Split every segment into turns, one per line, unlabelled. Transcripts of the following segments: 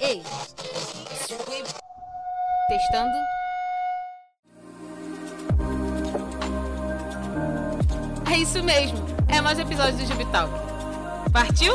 Ei. Testando. É isso mesmo. É mais um episódio do Jubital. Partiu?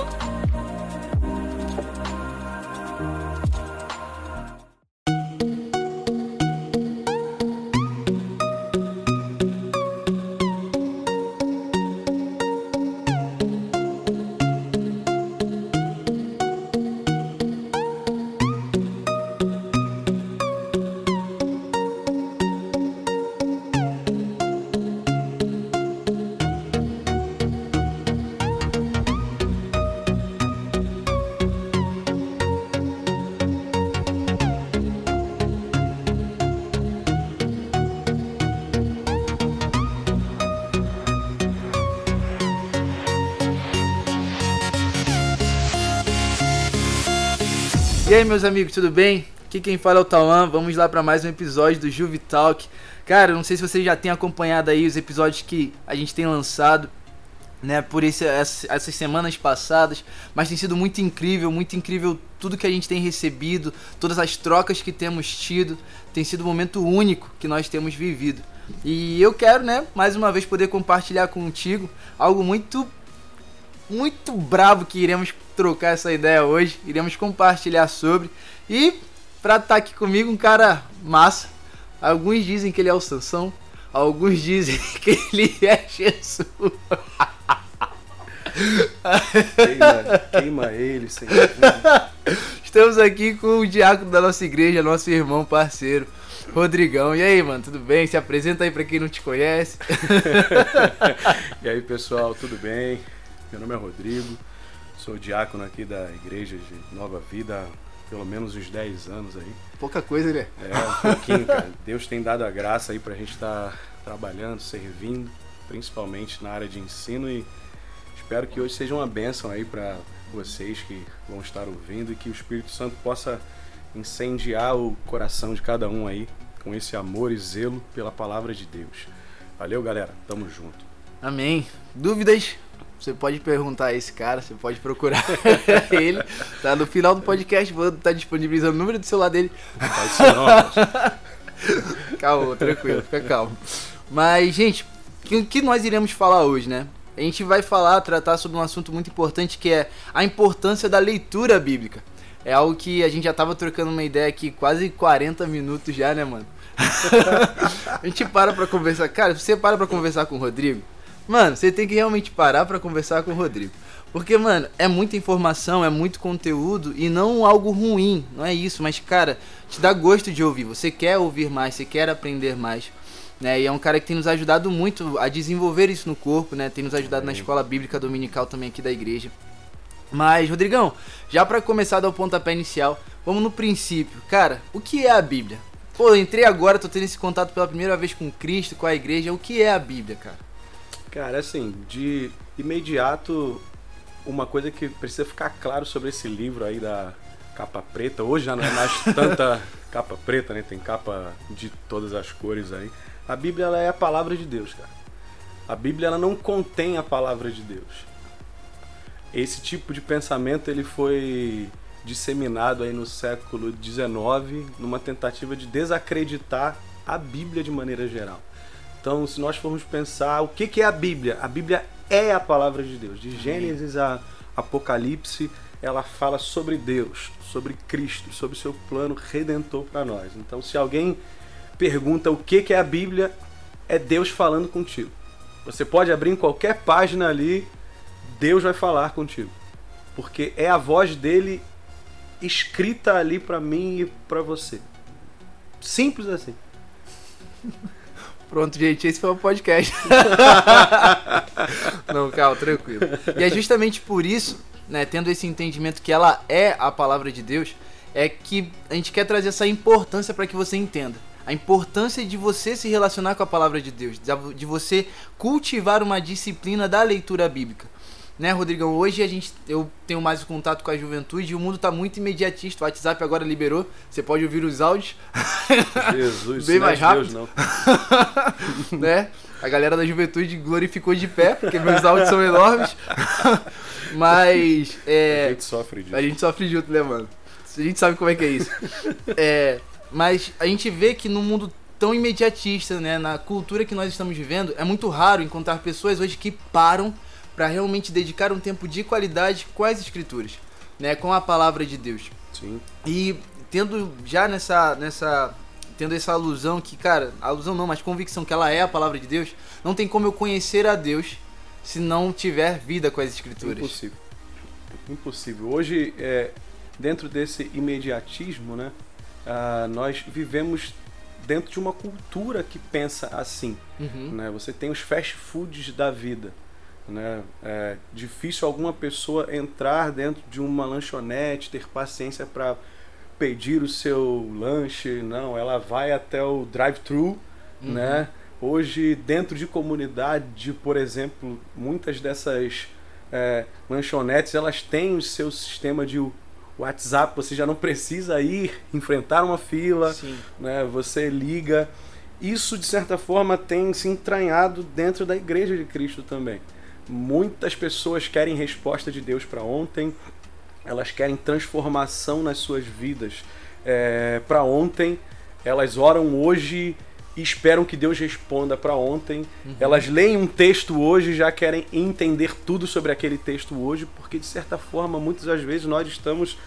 Aí, meus amigos, tudo bem? Aqui quem fala é o Tauan. Vamos lá para mais um episódio do Juve Talk. Cara, não sei se vocês já têm acompanhado aí os episódios que a gente tem lançado, né, por esse, essas semanas passadas, mas tem sido muito incrível, muito incrível tudo que a gente tem recebido, todas as trocas que temos tido. Tem sido um momento único que nós temos vivido. E eu quero, né, mais uma vez poder compartilhar contigo algo muito muito bravo que iremos trocar essa ideia hoje, iremos compartilhar sobre. E pra estar tá aqui comigo, um cara massa. Alguns dizem que ele é o Sansão, alguns dizem que ele é Jesus.
queima, queima ele, Senhor.
Estamos aqui com o diácono da nossa igreja, nosso irmão parceiro, Rodrigão. E aí, mano, tudo bem? Se apresenta aí pra quem não te conhece.
e aí, pessoal, tudo bem? Meu nome é Rodrigo, sou diácono aqui da igreja de Nova Vida há pelo menos uns 10 anos aí.
Pouca coisa, né?
É, um pouquinho, cara. Deus tem dado a graça aí pra gente estar tá trabalhando, servindo, principalmente na área de ensino e espero que hoje seja uma bênção aí para vocês que vão estar ouvindo e que o Espírito Santo possa incendiar o coração de cada um aí com esse amor e zelo pela palavra de Deus. Valeu, galera. Tamo junto.
Amém. Dúvidas? Você pode perguntar a esse cara, você pode procurar ele. Tá no final do podcast, vou estar tá disponibilizando o número do celular dele. Isso não, Calma, tranquilo, fica calmo. Mas, gente, o que nós iremos falar hoje, né? A gente vai falar, tratar sobre um assunto muito importante que é a importância da leitura bíblica. É algo que a gente já tava trocando uma ideia aqui quase 40 minutos já, né, mano? a gente para pra conversar. Cara, se você para pra conversar com o Rodrigo, Mano, você tem que realmente parar para conversar com o Rodrigo. Porque, mano, é muita informação, é muito conteúdo e não algo ruim, não é isso, mas, cara, te dá gosto de ouvir. Você quer ouvir mais, você quer aprender mais. Né? E é um cara que tem nos ajudado muito a desenvolver isso no corpo, né? Tem nos ajudado na escola bíblica dominical também aqui da igreja. Mas, Rodrigão, já para começar a dar o pontapé inicial, vamos no princípio. Cara, o que é a Bíblia? Pô, eu entrei agora, tô tendo esse contato pela primeira vez com Cristo, com a igreja. O que é a Bíblia, cara?
Cara, assim, de imediato, uma coisa que precisa ficar claro sobre esse livro aí da capa preta, hoje já não é mais tanta capa preta, né? Tem capa de todas as cores aí. A Bíblia ela é a palavra de Deus, cara. A Bíblia ela não contém a palavra de Deus. Esse tipo de pensamento ele foi disseminado aí no século XIX numa tentativa de desacreditar a Bíblia de maneira geral. Então, se nós formos pensar o que, que é a Bíblia, a Bíblia é a palavra de Deus. De Gênesis a Apocalipse, ela fala sobre Deus, sobre Cristo, sobre seu plano redentor para nós. Então, se alguém pergunta o que, que é a Bíblia, é Deus falando contigo. Você pode abrir em qualquer página ali, Deus vai falar contigo. Porque é a voz dele escrita ali para mim e para você. Simples assim.
Pronto, gente, esse foi o podcast. Não, calma, tranquilo. E é justamente por isso, né, tendo esse entendimento que ela é a palavra de Deus, é que a gente quer trazer essa importância para que você entenda. A importância de você se relacionar com a palavra de Deus, de você cultivar uma disciplina da leitura bíblica né, Rodrigão? Hoje a gente, eu tenho mais contato com a juventude e o mundo está muito imediatista. O WhatsApp agora liberou, você pode ouvir os áudios.
Jesus,
bem mais rápido. Deus, não. né? A galera da juventude glorificou de pé, porque meus áudios são enormes. Mas. É,
A gente sofre disso.
a gente sofre junto, né, mano? A gente sabe como é que é isso. É, mas a gente vê que no mundo tão imediatista, né, na cultura que nós estamos vivendo, é muito raro encontrar pessoas hoje que param para realmente dedicar um tempo de qualidade com as escrituras, né, com a palavra de Deus.
Sim.
E tendo já nessa nessa tendo essa alusão que, cara, alusão não, mas convicção que ela é a palavra de Deus, não tem como eu conhecer a Deus se não tiver vida com as escrituras.
Impossível. Impossível. Hoje, é, dentro desse imediatismo, né, ah, nós vivemos dentro de uma cultura que pensa assim.
Uhum.
Né? Você tem os fast foods da vida. Né? É difícil alguma pessoa entrar dentro de uma lanchonete, ter paciência para pedir o seu lanche. Não, ela vai até o drive-thru,
Uhum.
né? Hoje, dentro de comunidade, por exemplo, muitas dessas é, lanchonetes, elas têm o seu sistema de WhatsApp. Você já não precisa ir enfrentar uma fila,
Sim.
né? Você liga. Isso, de certa forma, tem se entranhado dentro da igreja de Cristo também. Muitas pessoas querem resposta de Deus para ontem, elas querem transformação nas suas vidas para ontem, elas oram hoje e esperam que Deus responda para ontem. Elas leem um texto hoje e já querem entender tudo sobre aquele texto hoje, porque de certa forma, muitas das vezes nós estamos,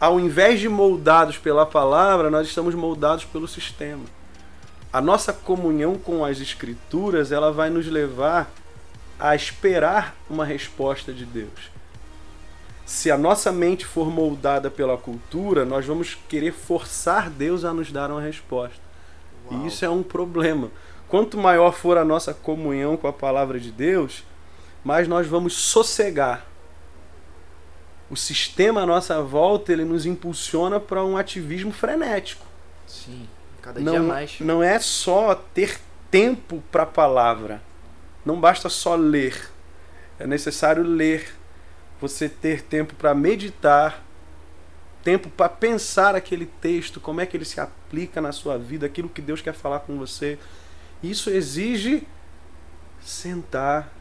ao invés de moldados pela palavra, nós estamos moldados pelo sistema. A nossa comunhão com as escrituras, ela vai nos levar a esperar uma resposta de Deus. Se a nossa mente for moldada pela cultura, nós vamos querer forçar Deus a nos dar uma resposta.
Uau.
E isso é um problema. Quanto maior for a nossa comunhão com a palavra de Deus, mais nós vamos sossegar. O sistema à nossa volta, ele nos impulsiona para um ativismo frenético.
Sim. Cada dia
Não,
mais.
não é só ter tempo para a palavra. Não basta só ler. É necessário ler. Você ter tempo para meditar, tempo para pensar aquele texto, como é que ele se aplica na sua vida, aquilo que Deus quer falar com você. Isso exige sentar,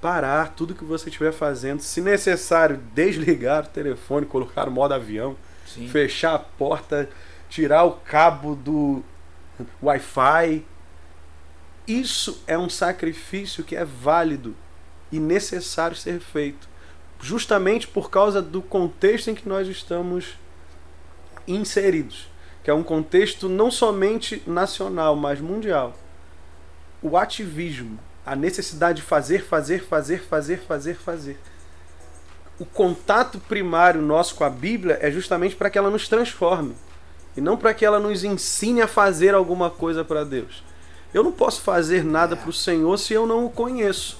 parar tudo que você estiver fazendo, se necessário, desligar o telefone, colocar o modo avião,
Sim.
fechar a porta, tirar o cabo do Wi-Fi. Isso é um sacrifício que é válido e necessário ser feito, justamente por causa do contexto em que nós estamos inseridos, que é um contexto não somente nacional, mas mundial. O ativismo, a necessidade de fazer, fazer, fazer, fazer, fazer, fazer. O contato primário nosso com a Bíblia é justamente para que ela nos transforme e não para que ela nos ensine a fazer alguma coisa para Deus. Eu não posso fazer nada para o Senhor se eu não o conheço.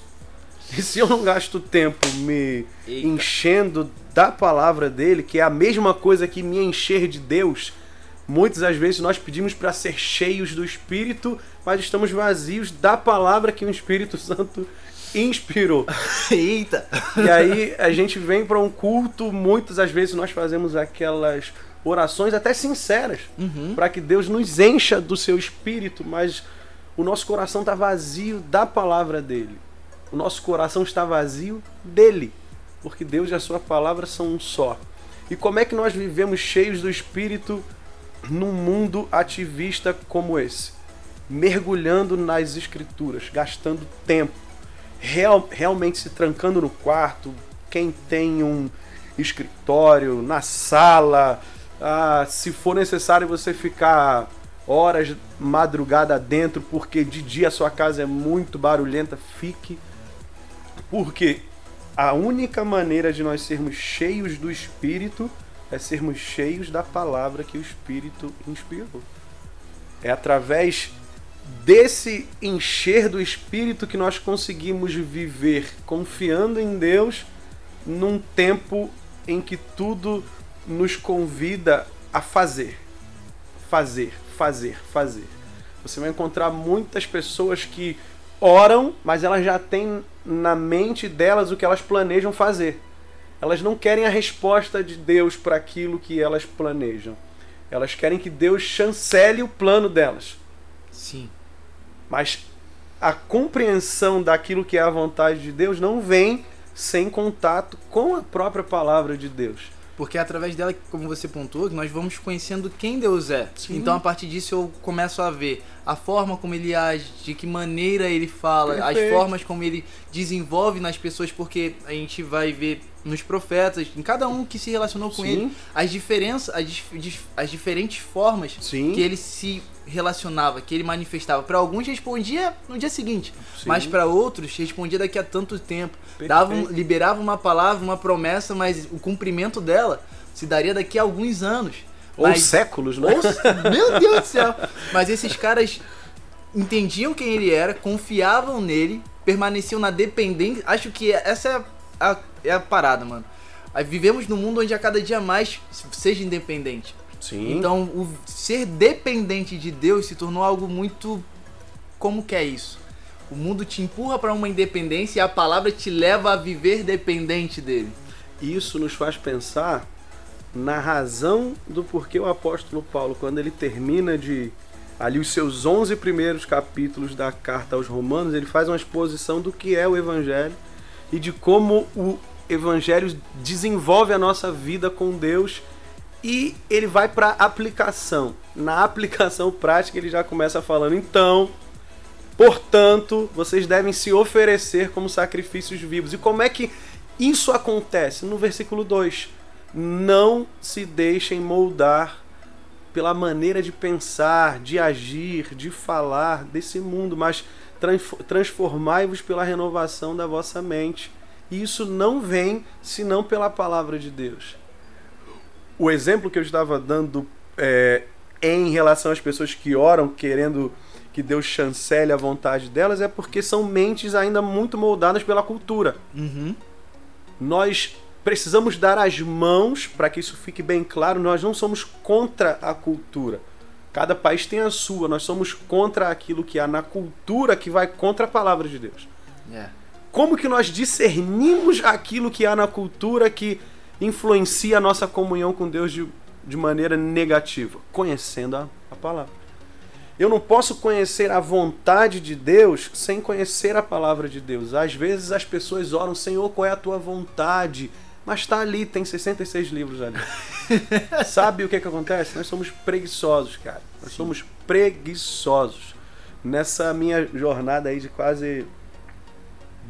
E se eu não gasto tempo me
Eita.
enchendo da palavra dele, que é a mesma coisa que me encher de Deus, muitas das vezes nós pedimos para ser cheios do Espírito, mas estamos vazios da palavra que o Espírito Santo inspirou.
Eita!
E aí a gente vem para um culto, muitas das vezes nós fazemos aquelas orações até sinceras,
Uhum.
para que Deus nos encha do seu espírito, mas o nosso coração está vazio da palavra dele. O nosso coração está vazio dele, porque Deus e a sua palavra são um só. E como é que nós vivemos cheios do espírito num mundo ativista como esse? Mergulhando nas escrituras, gastando tempo, real, realmente se trancando no quarto, quem tem um escritório, na sala, ah, se for necessário você ficar horas madrugada dentro, porque de dia a sua casa é muito barulhenta, fique. Porque a única maneira de nós sermos cheios do Espírito é sermos cheios da palavra que o Espírito inspirou. É através desse encher do Espírito que nós conseguimos viver confiando em Deus num tempo em que tudo nos convida a fazer. Fazer, fazer, fazer. Você vai encontrar muitas pessoas que oram, mas elas já têm na mente delas o que elas planejam fazer. Elas não querem a resposta de Deus para aquilo que elas planejam. Elas querem que Deus chancele o plano delas.
Sim.
Mas a compreensão daquilo que é a vontade de Deus não vem sem contato com a própria palavra de Deus.
Porque é através dela, como você pontuou, que nós vamos conhecendo quem Deus é.
Sim.
Então, a partir disso, eu começo a ver a forma como ele age, de que maneira ele fala, as
Perfeito.
formas como ele desenvolve nas pessoas, porque a gente vai ver nos profetas, em cada um que se relacionou com
Sim.
ele, as diferenças, as, dif- as diferentes formas
Sim.
que ele se relacionava, que ele manifestava. Para alguns respondia no dia seguinte,
Sim.
mas para outros respondia daqui a tanto tempo. Dava, liberava uma palavra, uma promessa, mas o cumprimento dela se daria daqui a alguns anos.
Ou
Mas-
séculos, né?
ou- meu Deus do céu! Mas esses caras entendiam quem ele era, confiavam nele, permaneciam na dependência. Acho que essa é a, é a parada, mano. Vivemos num mundo onde a cada dia mais seja independente.
Sim.
Então, o ser dependente de Deus se tornou algo muito. Como que é isso? O mundo te empurra para uma independência e a palavra te leva a viver dependente dele.
Isso nos faz pensar na razão do porquê o apóstolo Paulo, quando ele termina de ali os seus 11 primeiros capítulos da carta aos Romanos, ele faz uma exposição do que é o evangelho e de como o evangelho desenvolve a nossa vida com Deus e ele vai para aplicação. Na aplicação prática, ele já começa falando: "Então, Portanto, vocês devem se oferecer como sacrifícios vivos. E como é que isso acontece? No versículo 2. Não se deixem moldar pela maneira de pensar, de agir, de falar desse mundo, mas transfo- transformai-vos pela renovação da vossa mente. E isso não vem senão pela palavra de Deus. O exemplo que eu estava dando é, em relação às pessoas que oram querendo que Deus chancele a vontade delas é porque são mentes ainda muito moldadas pela cultura.
Uhum.
Nós precisamos dar as mãos para que isso fique bem claro. Nós não somos contra a cultura. Cada país tem a sua. Nós somos contra aquilo que há na cultura que vai contra a palavra de Deus.
É.
Como que nós discernimos aquilo que há na cultura que influencia a nossa comunhão com Deus de, de maneira negativa? Conhecendo a, a palavra. Eu não posso conhecer a vontade de Deus sem conhecer a palavra de Deus. Às vezes as pessoas oram, Senhor, qual é a tua vontade? Mas está ali, tem 66 livros ali. Sabe o que, que acontece? Nós somos preguiçosos, cara. Nós somos preguiçosos. Nessa minha jornada aí de quase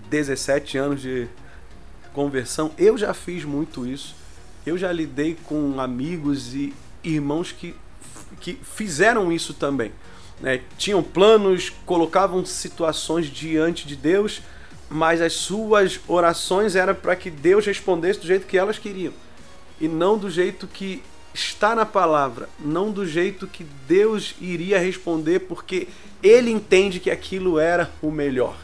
17 anos de conversão, eu já fiz muito isso. Eu já lidei com amigos e irmãos que, que fizeram isso também. né? Tinham planos, colocavam situações diante de Deus, mas as suas orações eram para que Deus respondesse do jeito que elas queriam e não do jeito que está na palavra, não do jeito que Deus iria responder, porque ele entende que aquilo era o melhor.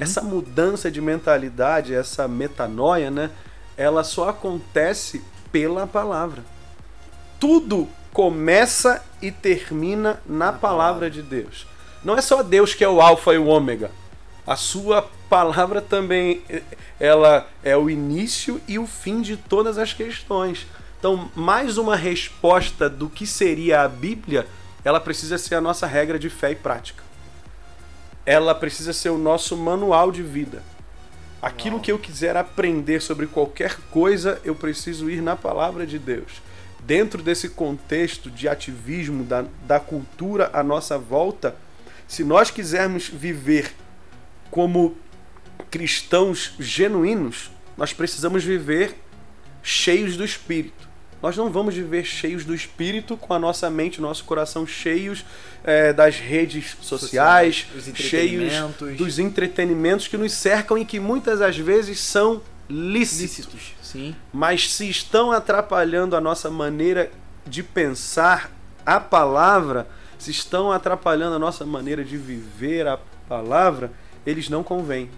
Essa mudança de mentalidade, essa metanoia, né? Ela só acontece pela palavra. Tudo começa e termina na, palavra de Deus. Não é só Deus que é o alfa e o ômega. A sua palavra também ela é o início e o fim de todas as questões. Então, mais uma resposta do que seria a Bíblia, ela precisa ser a nossa regra de fé e prática. Ela precisa ser o nosso manual de vida. Aquilo
Uau.
que eu quiser aprender sobre qualquer coisa, eu preciso ir na palavra de Deus. Dentro desse contexto de ativismo da, da cultura à nossa volta, se nós quisermos viver como cristãos genuínos, nós precisamos viver cheios do Espírito. Nós não vamos viver cheios do Espírito com a nossa mente, o nosso coração cheios eh, das redes sociais,
Os
cheios dos entretenimentos que nos cercam e que muitas das vezes são lícitos.
Lícitos. Sim.
Mas se estão atrapalhando a nossa maneira de pensar a palavra, se estão atrapalhando a nossa maneira de viver a palavra, eles não convêm.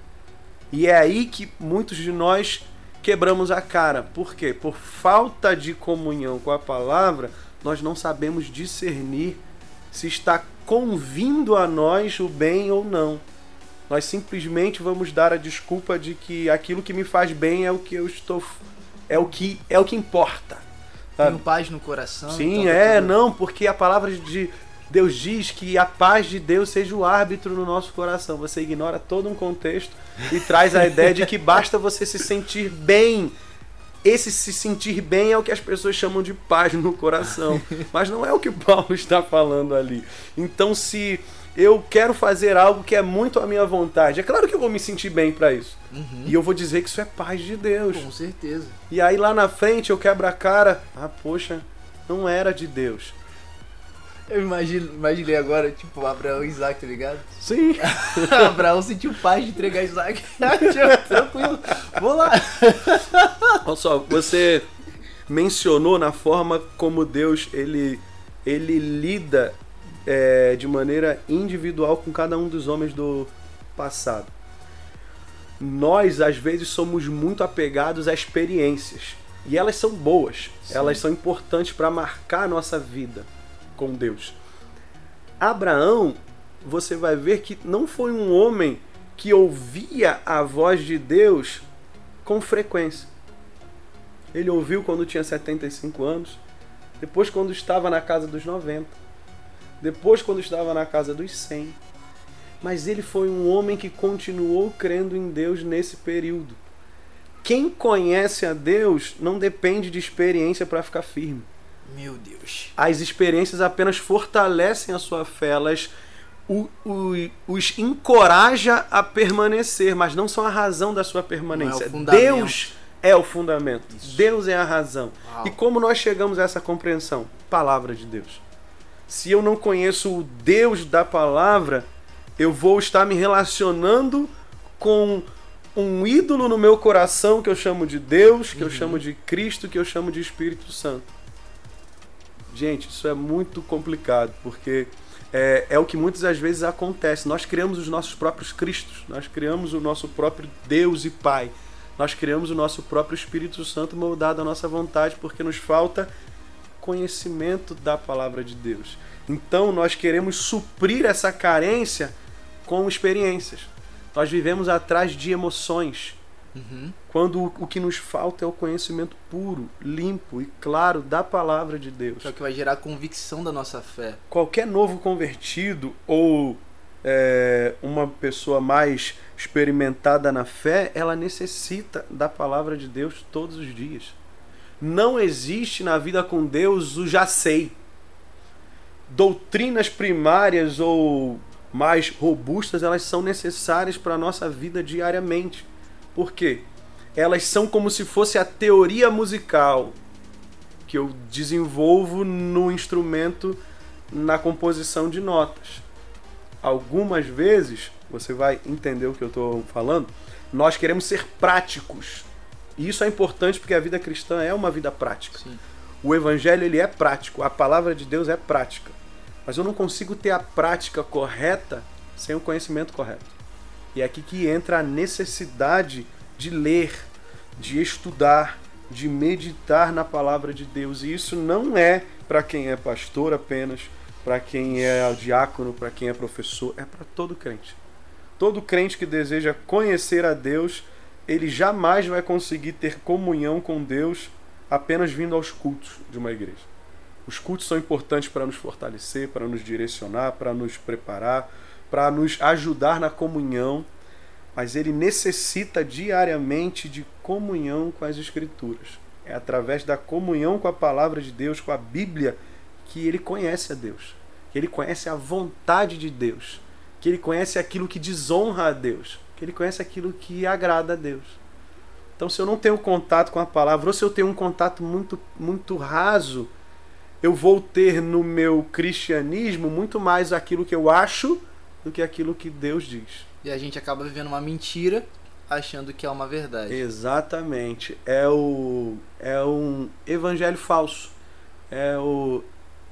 E é aí que muitos de nós quebramos a cara. Por quê? Por falta de comunhão com a palavra, nós não sabemos discernir se está convindo a nós o bem ou não. Nós simplesmente vamos dar a desculpa de que aquilo que me faz bem é o que eu estou é o que é o que importa. sabe?
Tenho paz no coração.
Sim,
então tá
é,
tudo-
não, porque a palavra de Deus diz que a paz de Deus seja o árbitro no nosso coração. Você ignora todo um contexto e traz a ideia de que basta você se sentir bem. Esse se sentir bem é o que as pessoas chamam de paz no coração. Mas não é o que Paulo está falando ali. Então, se eu quero fazer algo que é muito à minha vontade, é claro que eu vou me sentir bem para isso.
Uhum.
E eu vou dizer que isso é paz de Deus.
Com certeza.
E aí lá na frente eu quebro a cara. Ah, poxa, não era de Deus.
Eu imagino, imaginei agora, tipo, Abraão e Isaac, tá ligado?
Sim.
Abraão sentiu paz de entregar Isaac. Tranquilo, vou lá.
Olha só, você mencionou na forma como Deus ele, ele lida é, de maneira individual com cada um dos homens do passado. Nós, às vezes, somos muito apegados a experiências. E elas são boas,
Sim.
elas são importantes para marcar a nossa vida com Deus. Abraão, você vai ver que não foi um homem que ouvia a voz de Deus com frequência. Ele ouviu quando tinha 75 anos, depois quando estava na casa dos 90, depois quando estava na casa dos 100. Mas ele foi um homem que continuou crendo em Deus nesse período. Quem conhece a Deus não depende de experiência para ficar firme.
Meu Deus.
As experiências apenas fortalecem a sua fé, elas o- o- os encoraja a permanecer, mas não são a razão da sua permanência.
fundamento.
Deus é o fundamento.
Isso.
Deus é a razão.
Uau.
E como nós chegamos a essa compreensão? Palavra de Deus. Se eu não conheço o Deus da palavra, eu vou estar me relacionando com um ídolo no meu coração que eu chamo de Deus, que eu
Uhum.
chamo de Cristo, que eu chamo de Espírito Santo. Gente, isso é muito complicado, porque é, é o que muitas das vezes acontece. Nós criamos os nossos próprios Cristos, nós criamos o nosso próprio Deus e Pai, nós criamos o nosso próprio Espírito Santo moldado à nossa vontade, porque nos falta conhecimento da palavra de Deus. Então nós queremos suprir essa carência com experiências. Nós vivemos atrás de emoções,
Uhum.
quando o- o que nos falta é o conhecimento puro, limpo e claro da palavra de Deus.
Que é o que vai gerar convicção da nossa fé.
Qualquer novo convertido ou é, uma pessoa mais experimentada na fé, ela necessita da palavra de Deus todos os dias. Não existe na vida com Deus o já sei. Doutrinas primárias ou mais robustas, elas são necessárias para a nossa vida diariamente. Por quê? Elas são como se fosse a teoria musical que eu desenvolvo no instrumento na composição de notas. Algumas vezes, você vai entender o que eu estou falando, nós queremos ser práticos. E isso é importante porque a vida cristã é uma vida prática.
Sim.
O evangelho ele é prático, a palavra de Deus é prática. Mas eu não consigo ter a prática correta sem o conhecimento correto. E é aqui que entra a necessidade de ler, de estudar, de meditar na palavra de Deus. E isso não é para quem é pastor apenas, para quem é diácono, para quem é professor, é para todo crente. Todo crente que deseja conhecer a Deus, ele jamais vai conseguir ter comunhão com Deus apenas vindo aos cultos de uma igreja. Os cultos são importantes para nos fortalecer, para nos direcionar, para nos preparar, para nos ajudar na comunhão, mas ele necessita diariamente de comunhão com as Escrituras. É através da comunhão com a palavra de Deus, com a Bíblia, que ele conhece a Deus, que ele conhece a vontade de Deus, que ele conhece aquilo que desonra a Deus, que ele conhece aquilo que agrada a Deus. Então, se eu não tenho contato com a palavra, ou se eu tenho um contato muito, muito raso, eu vou ter no meu cristianismo muito mais aquilo que eu acho do que aquilo que Deus diz.
E a gente acaba vivendo uma mentira achando que é uma verdade.
Exatamente. É o é um evangelho falso. É o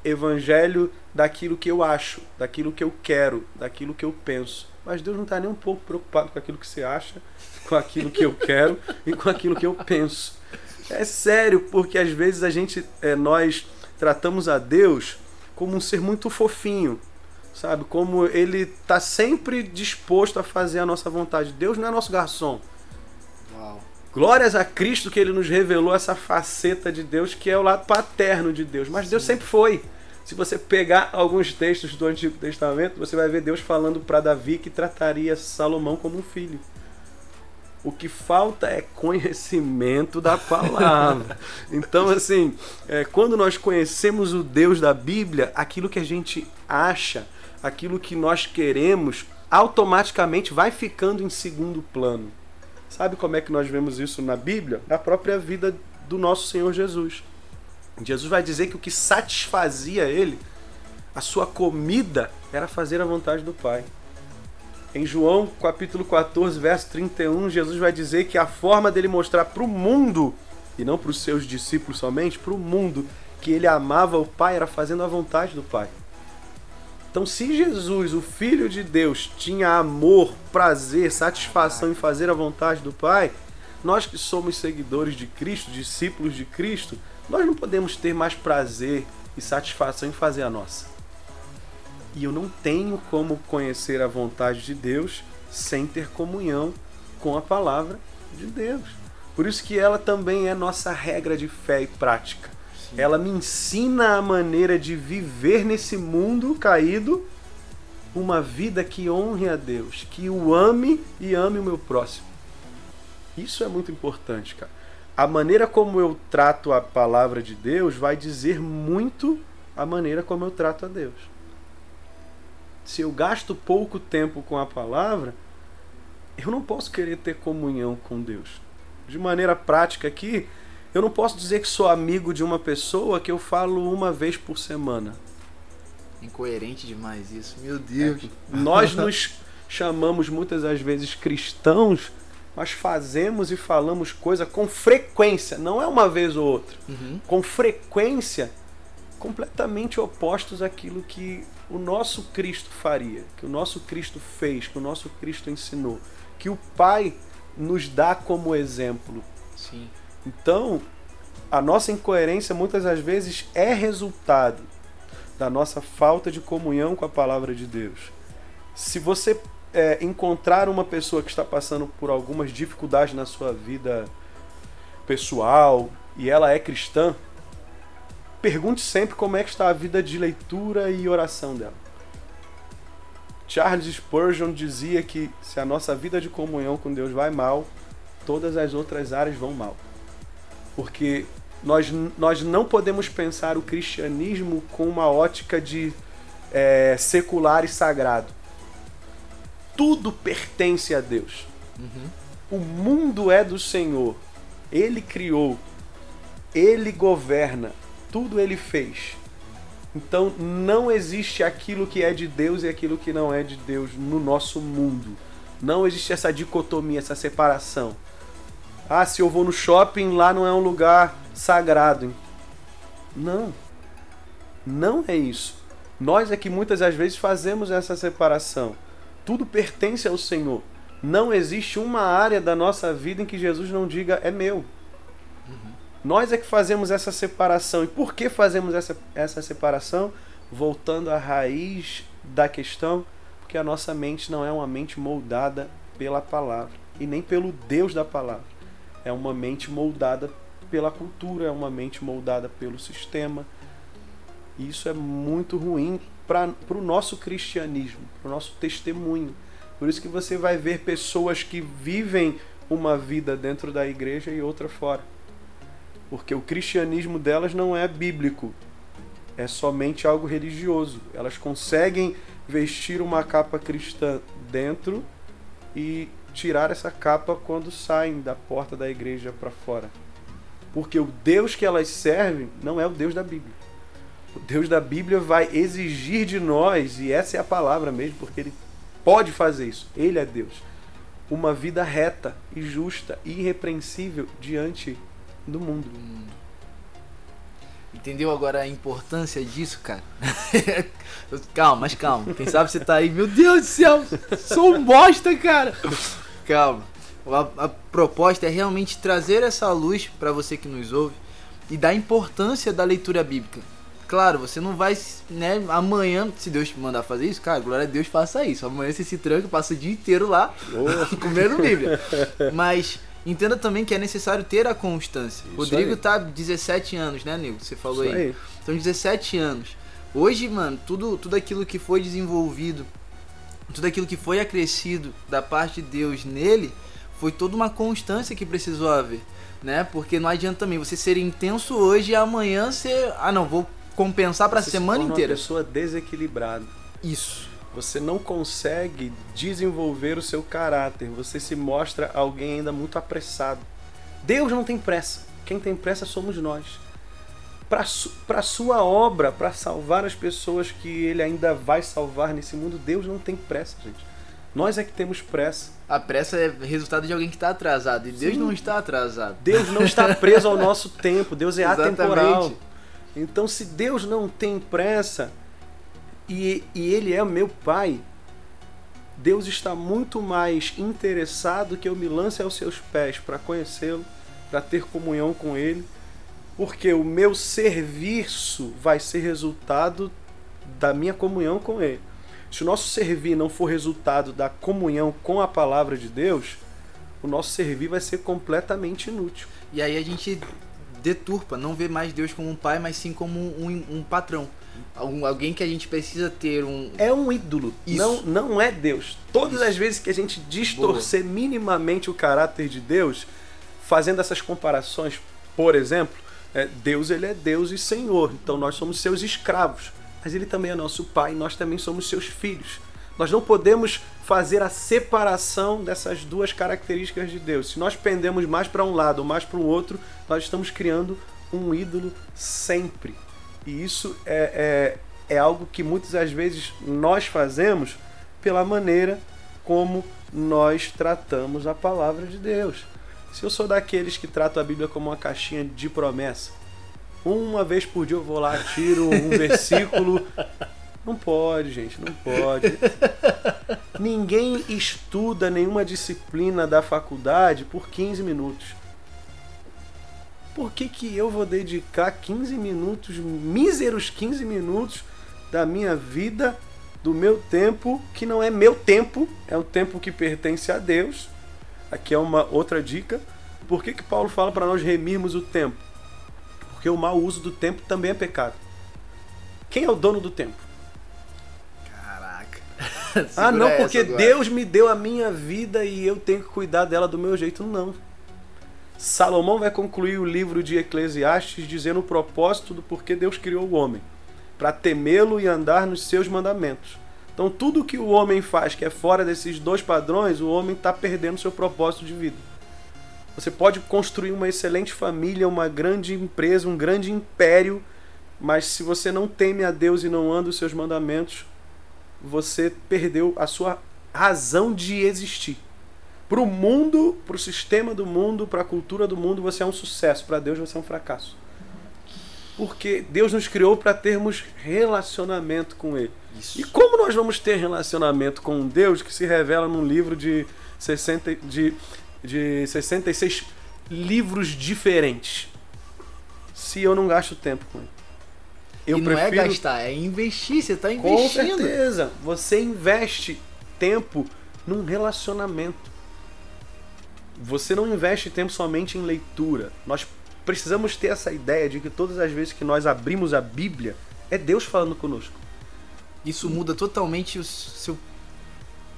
evangelho daquilo que eu acho, daquilo que eu quero, daquilo que eu penso. Mas Deus não está nem um pouco preocupado com aquilo que você acha, com aquilo que eu quero e com aquilo que eu penso. É sério, porque às vezes a gente, é, nós tratamos a Deus como um ser muito fofinho, sabe? Como ele está sempre disposto a fazer a nossa vontade. Deus não é nosso garçom.
Uau.
Glórias a Cristo que ele nos revelou essa faceta de Deus que é o lado paterno de Deus. Mas Deus sempre foi. Se você pegar alguns textos do Antigo Testamento, você vai ver Deus falando para Davi que trataria Salomão como um filho. O que falta é conhecimento da palavra. Então, assim, é, quando nós conhecemos o Deus da Bíblia, aquilo que a gente acha, aquilo que nós queremos, automaticamente vai ficando em segundo plano. Sabe como é que nós vemos isso na Bíblia? Na própria vida do nosso Senhor Jesus. Jesus vai dizer que o que satisfazia ele, a sua comida, era fazer a vontade do Pai. Em João capítulo 14, verso 31, Jesus vai dizer que a forma dele mostrar para o mundo, e não para os seus discípulos somente, para o mundo, que ele amava o Pai era fazendo a vontade do Pai. Então, se Jesus, o Filho de Deus, tinha amor, prazer, satisfação em fazer a vontade do Pai, nós que somos seguidores de Cristo, discípulos de Cristo, nós não podemos ter mais prazer e satisfação em fazer a nossa. E eu não tenho como conhecer a vontade de Deus sem ter comunhão com a palavra de Deus. Por isso que ela também é nossa regra de fé e prática. Ela me ensina a maneira de viver nesse mundo caído uma vida que honre a Deus, que o ame e ame o meu próximo. Isso é muito importante, cara. A maneira como eu trato a palavra de Deus vai dizer muito a maneira como eu trato a Deus se eu gasto pouco tempo com a palavra, eu não posso querer ter comunhão com Deus. De maneira prática aqui, eu não posso dizer que sou amigo de uma pessoa que eu falo uma vez por semana.
Incoerente demais isso, meu Deus.
É, nós nos chamamos muitas das vezes cristãos, mas fazemos e falamos coisa com frequência, não é uma vez ou outra. Uhum. Com frequência, completamente opostos àquilo que o nosso Cristo faria, que o nosso Cristo fez, que o nosso Cristo ensinou, que o Pai nos dá como exemplo.
Sim.
Então, a nossa incoerência muitas das vezes é resultado da nossa falta de comunhão com a palavra de Deus. Se você é, encontrar uma pessoa que está passando por algumas dificuldades na sua vida pessoal e ela é cristã, pergunte sempre como é que está a vida de leitura e oração dela. Charles Spurgeon dizia que se a nossa vida de comunhão com Deus vai mal, todas as outras áreas vão mal. Porque nós, nós não podemos pensar o cristianismo com uma ótica de é, secular e sagrado. Tudo pertence a Deus. Uhum. O mundo é do Senhor. Ele criou. Ele governa tudo ele fez. Então não existe aquilo que é de Deus e aquilo que não é de Deus no nosso mundo. Não existe essa dicotomia, essa separação. Ah, se eu vou no shopping, lá não é um lugar sagrado. Não. Não é isso. Nós é que muitas das vezes fazemos essa separação. Tudo pertence ao Senhor. Não existe uma área da nossa vida em que Jesus não diga é meu. Nós é que fazemos essa separação. E por que fazemos essa, essa separação? Voltando à raiz da questão, porque a nossa mente não é uma mente moldada pela palavra e nem pelo Deus da palavra. É uma mente moldada pela cultura, é uma mente moldada pelo sistema. E isso é muito ruim para o nosso cristianismo, para o nosso testemunho. Por isso que você vai ver pessoas que vivem uma vida dentro da igreja e outra fora porque o cristianismo delas não é bíblico, é somente algo religioso. Elas conseguem vestir uma capa cristã dentro e tirar essa capa quando saem da porta da igreja para fora. Porque o Deus que elas servem não é o Deus da Bíblia. O Deus da Bíblia vai exigir de nós, e essa é a palavra mesmo, porque ele pode fazer isso. Ele é Deus. Uma vida reta e justa e irrepreensível diante do mundo.
Entendeu agora a importância disso, cara? calma, mas calma. Quem sabe você tá aí, meu Deus do céu, sou um bosta, cara. Calma. A, a proposta é realmente trazer essa luz para você que nos ouve e dar importância da leitura bíblica. Claro, você não vai, né, amanhã, se Deus te mandar fazer isso, cara, glória a Deus, faça isso. Amanhã você se tranca, passa o dia inteiro lá, oh. comendo Bíblia. Mas Entenda também que é necessário ter a constância. Isso Rodrigo aí. tá 17 anos, né, Nego? Você falou aí. aí. São 17 anos. Hoje, mano, tudo, tudo aquilo que foi desenvolvido, tudo aquilo que foi acrescido da parte de Deus nele, foi toda uma constância que precisou haver, né? Porque não adianta também você ser intenso hoje e amanhã ser, ah não, vou compensar para a semana
se
inteira.
Uma pessoa desequilibrada.
Isso.
Você não consegue desenvolver o seu caráter, você se mostra alguém ainda muito apressado. Deus não tem pressa. Quem tem pressa somos nós. Para a sua obra, para salvar as pessoas que ele ainda vai salvar nesse mundo, Deus não tem pressa, gente. Nós é que temos pressa.
A pressa é resultado de alguém que está atrasado. E Deus Sim. não está atrasado.
Deus não está preso ao nosso tempo. Deus é atemporal. Então, se Deus não tem pressa e, e Ele é meu Pai, Deus está muito mais interessado que eu me lance aos seus pés para conhecê-lo, para ter comunhão com Ele, porque o meu serviço vai ser resultado da minha comunhão com Ele. Se o nosso servir não for resultado da comunhão com a palavra de Deus, o nosso servir vai ser completamente inútil.
E aí a gente deturpa, não vê mais Deus como um pai, mas sim como um, um patrão. Um, alguém que a gente precisa ter um.
É um ídolo. Isso. Não, não é Deus. Todas Isso. as vezes que a gente distorcer Boa. minimamente o caráter de Deus, fazendo essas comparações, por exemplo, é, Deus ele é Deus e Senhor. Então nós somos seus escravos mas ele também é nosso pai, nós também somos seus filhos. Nós não podemos fazer a separação dessas duas características de Deus. Se nós pendemos mais para um lado ou mais para o outro, nós estamos criando um ídolo sempre. E isso é, é, é algo que muitas das vezes nós fazemos pela maneira como nós tratamos a palavra de Deus. Se eu sou daqueles que tratam a Bíblia como uma caixinha de promessa, uma vez por dia eu vou lá, tiro um versículo. Não pode, gente, não pode. Ninguém estuda nenhuma disciplina da faculdade por 15 minutos. Por que, que eu vou dedicar 15 minutos, míseros 15 minutos da minha vida, do meu tempo, que não é meu tempo, é um tempo que pertence a Deus? Aqui é uma outra dica. Por que, que Paulo fala para nós remirmos o tempo? Porque o mau uso do tempo também é pecado. Quem é o dono do tempo?
Caraca.
ah, não, porque Deus me deu a minha vida e eu tenho que cuidar dela do meu jeito. Não. Salomão vai concluir o livro de Eclesiastes dizendo o propósito do porquê Deus criou o homem: para temê-lo e andar nos seus mandamentos. Então, tudo que o homem faz que é fora desses dois padrões, o homem está perdendo seu propósito de vida. Você pode construir uma excelente família, uma grande empresa, um grande império, mas se você não teme a Deus e não anda os seus mandamentos, você perdeu a sua razão de existir. Para o mundo, para o sistema do mundo, para a cultura do mundo, você é um sucesso. Para Deus, você é um fracasso. Porque Deus nos criou para termos relacionamento com Ele. Isso. E como nós vamos ter relacionamento com um Deus que se revela num livro de 60, de de 66 livros diferentes. Se eu não gasto tempo com ele.
Eu e não é prefiro... é gastar, é investir, você está investindo.
Com certeza. Você investe tempo num relacionamento. Você não investe tempo somente em leitura. Nós precisamos ter essa ideia de que todas as vezes que nós abrimos a Bíblia, é Deus falando conosco.
Isso muda totalmente o seu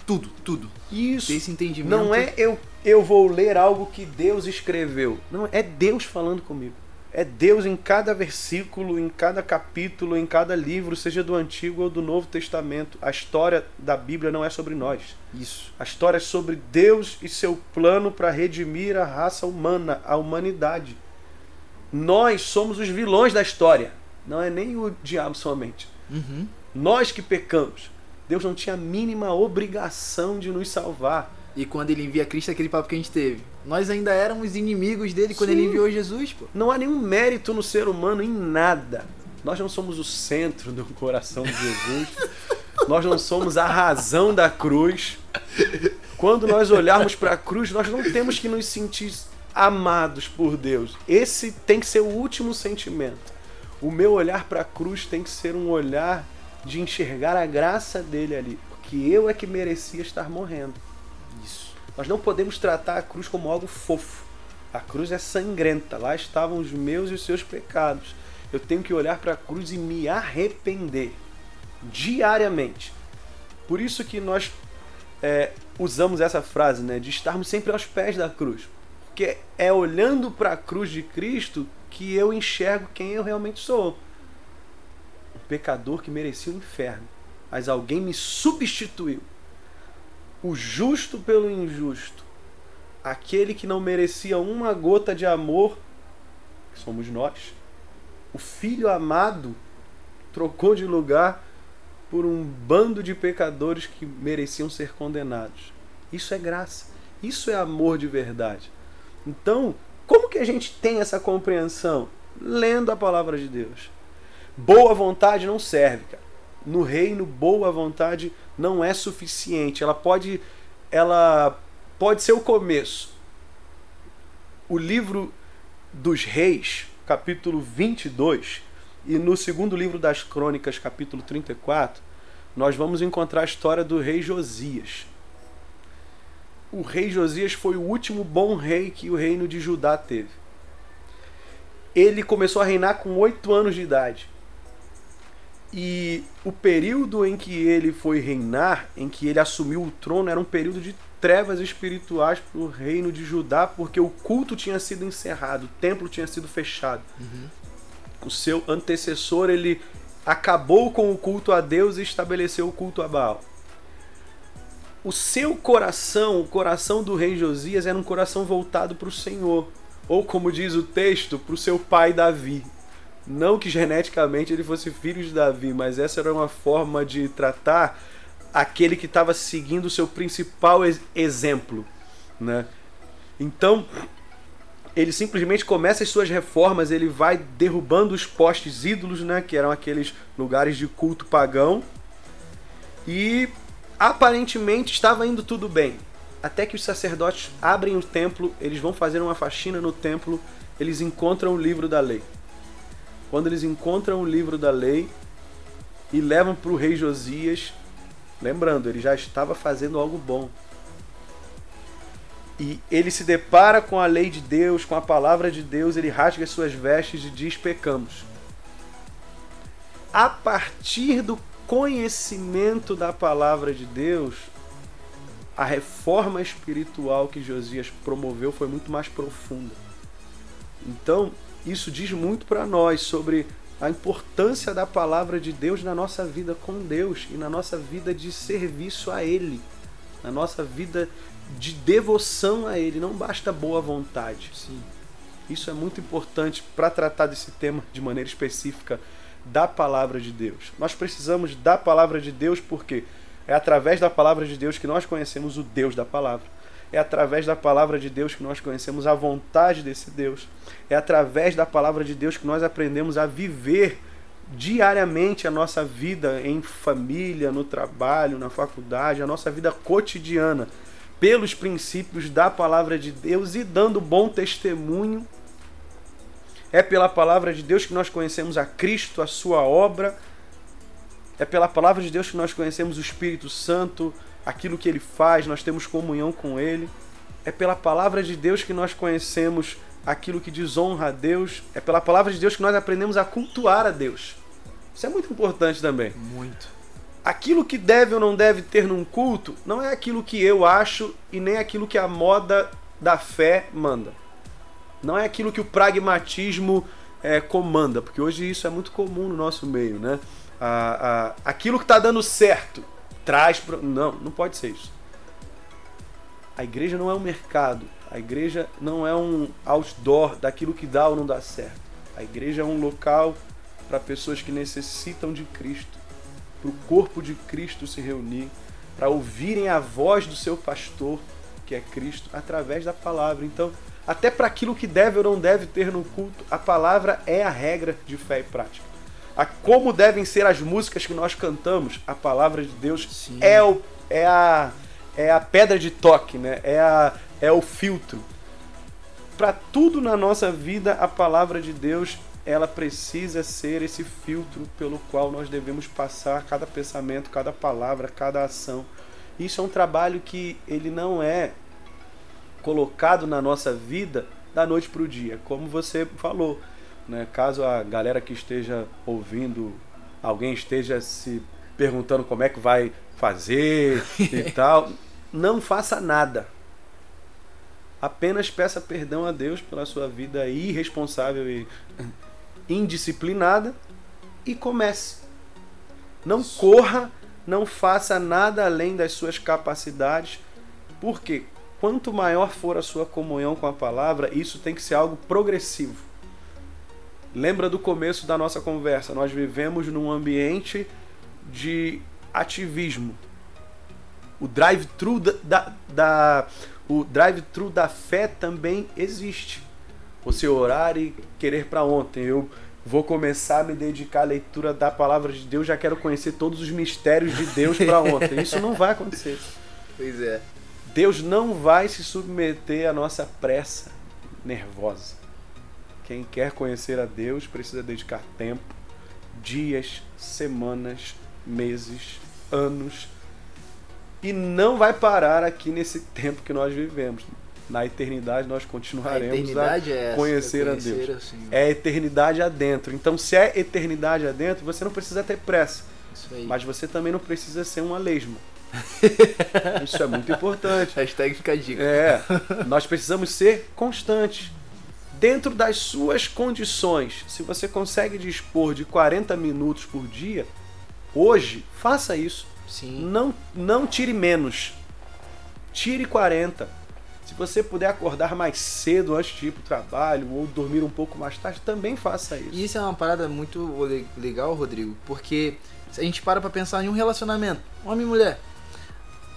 tudo, tudo.
Isso.
Esse entendimento.
Não é eu, eu vou ler algo que Deus escreveu. Não, é Deus falando comigo. É Deus em cada versículo, em cada capítulo, em cada livro, seja do Antigo ou do Novo Testamento. A história da Bíblia não é sobre nós.
Isso.
A história é sobre Deus e seu plano para redimir a raça humana, a humanidade. Nós somos os vilões da história. Não é nem o diabo somente.
Uhum.
Nós que pecamos. Deus não tinha a mínima obrigação de nos salvar.
E quando ele envia Cristo, aquele papo que a gente teve. Nós ainda éramos inimigos dele quando Sim. ele enviou Jesus, pô.
Não há nenhum mérito no ser humano em nada. Nós não somos o centro do coração de Jesus. nós não somos a razão da cruz. Quando nós olharmos para a cruz, nós não temos que nos sentir amados por Deus. Esse tem que ser o último sentimento. O meu olhar para a cruz tem que ser um olhar de enxergar a graça dele ali, porque eu é que merecia estar morrendo.
Isso.
Nós não podemos tratar a cruz como algo fofo. A cruz é sangrenta, lá estavam os meus e os seus pecados. eu tenho que olhar para a cruz e me arrepender diariamente. Por isso que nós é, usamos essa frase, né, de estarmos sempre aos pés da cruz. Porque é olhando para a cruz de Cristo que eu enxergo quem eu realmente sou. Um pecador que merecia o inferno, mas alguém me substituiu. O justo pelo injusto. Aquele que não merecia uma gota de amor, que somos nós. O filho amado trocou de lugar por um bando de pecadores que mereciam ser condenados. Isso é graça. Isso é amor de verdade. Então, como que a gente tem essa compreensão? Lendo a palavra de Deus. Boa vontade não serve, cara. No reino, boa vontade não é suficiente. Ela pode ela pode ser o começo. O livro dos reis, capítulo 22, e no segundo livro das Crônicas, capítulo 34, nós vamos encontrar a história do rei Josias. O rei Josias foi o último bom rei que o reino de Judá teve. Ele começou a reinar com oito anos de idade. E o período em que ele foi reinar, em que ele assumiu o trono, era um período de trevas espirituais para o reino de Judá, porque o culto tinha sido encerrado, o templo tinha sido fechado. Uhum o seu antecessor ele acabou com o culto a Deus e estabeleceu o culto a Baal. O seu coração, o coração do rei Josias, era um coração voltado para o Senhor, ou como diz o texto, para o seu pai Davi. Não que geneticamente ele fosse filho de Davi, mas essa era uma forma de tratar aquele que estava seguindo o seu principal exemplo, né? Então, ele simplesmente começa as suas reformas, ele vai derrubando os postes ídolos, né, que eram aqueles lugares de culto pagão. E aparentemente estava indo tudo bem. Até que os sacerdotes abrem o templo, eles vão fazer uma faxina no templo, eles encontram o livro da lei. Quando eles encontram o livro da lei e levam para o rei Josias, lembrando, ele já estava fazendo algo bom. E ele se depara com a lei de Deus, com a palavra de Deus, ele rasga as suas vestes e diz: pecamos. A partir do conhecimento da palavra de Deus, a reforma espiritual que Josias promoveu foi muito mais profunda. Então, isso diz muito para nós sobre a importância da palavra de Deus na nossa vida com Deus e na nossa vida de serviço a Ele, na nossa vida de devoção a Ele, não basta boa vontade.
Sim.
Isso é muito importante para tratar desse tema de maneira específica da palavra de Deus. Nós precisamos da palavra de Deus porque é através da palavra de Deus que nós conhecemos o Deus da palavra. É através da palavra de Deus que nós conhecemos a vontade desse Deus. É através da palavra de Deus que nós aprendemos a viver diariamente a nossa vida em família, no trabalho, na faculdade, a nossa vida cotidiana pelos princípios da palavra de Deus e dando bom testemunho. É pela palavra de Deus que nós conhecemos a Cristo, a sua obra. É pela palavra de Deus que nós conhecemos o Espírito Santo, aquilo que ele faz, nós temos comunhão com ele. É pela palavra de Deus que nós conhecemos aquilo que desonra a Deus. É pela palavra de Deus que nós aprendemos a cultuar a Deus. Isso é muito importante também.
Muito
aquilo que deve ou não deve ter num culto não é aquilo que eu acho e nem aquilo que a moda da fé manda. Não é aquilo que o pragmatismo é, comanda, porque hoje isso é muito comum no nosso meio, né? A, a, aquilo que está dando certo traz. Pro... Não, não pode ser isso. A igreja não é um mercado. A igreja não é um outdoor daquilo que dá ou não dá certo. A igreja é um local para pessoas que necessitam de Cristo para o corpo de Cristo se reunir, para ouvirem a voz do seu pastor, que é Cristo, através da palavra. Então, até para aquilo que deve ou não deve ter no culto, a palavra é a regra de fé e prática. A como devem ser as músicas que nós cantamos, a palavra de Deus é, o, é, a, é a pedra de toque, né? é, a, é o filtro. Para tudo na nossa vida, a palavra de Deus ela precisa ser esse filtro pelo qual nós devemos passar cada pensamento, cada palavra, cada ação. Isso é um trabalho que ele não é colocado na nossa vida da noite para o dia, como você falou. Né? Caso a galera que esteja ouvindo, alguém esteja se perguntando como é que vai fazer e tal, não faça nada. Apenas peça perdão a Deus pela sua vida irresponsável e indisciplinada e comece. Não corra, não faça nada além das suas capacidades, porque quanto maior for a sua comunhão com a palavra, isso tem que ser algo progressivo. Lembra do começo da nossa conversa? Nós vivemos num ambiente de ativismo. O drive-thru da, da, da, o drive-thru da fé também existe. Você orar e querer para ontem. Eu vou começar a me dedicar à leitura da palavra de Deus, já quero conhecer todos os mistérios de Deus para ontem. Isso não vai acontecer.
Pois é.
Deus não vai se submeter à nossa pressa nervosa. Quem quer conhecer a Deus precisa dedicar tempo, dias, semanas, meses, anos. E não vai parar aqui nesse tempo que nós vivemos. Na eternidade nós continuaremos a,
eternidade
a
é essa,
conhecer, a Deus.
assim.
É eternidade adentro. Então, se é eternidade adentro, você não precisa ter pressa. Mas você também não precisa ser uma lesma. Isso é muito importante.
Hashtag fica a dica.
É, nós precisamos ser constantes. Dentro das suas condições, se você consegue dispor de 40 minutos por dia, hoje, faça isso.
Sim.
Não, não tire menos. Tire 40. Se você puder acordar mais cedo antes de ir para o trabalho ou dormir um pouco mais tarde, também faça isso.
E isso é uma parada muito le- legal, Rodrigo, porque se a gente para pra pensar em um relacionamento, homem e mulher.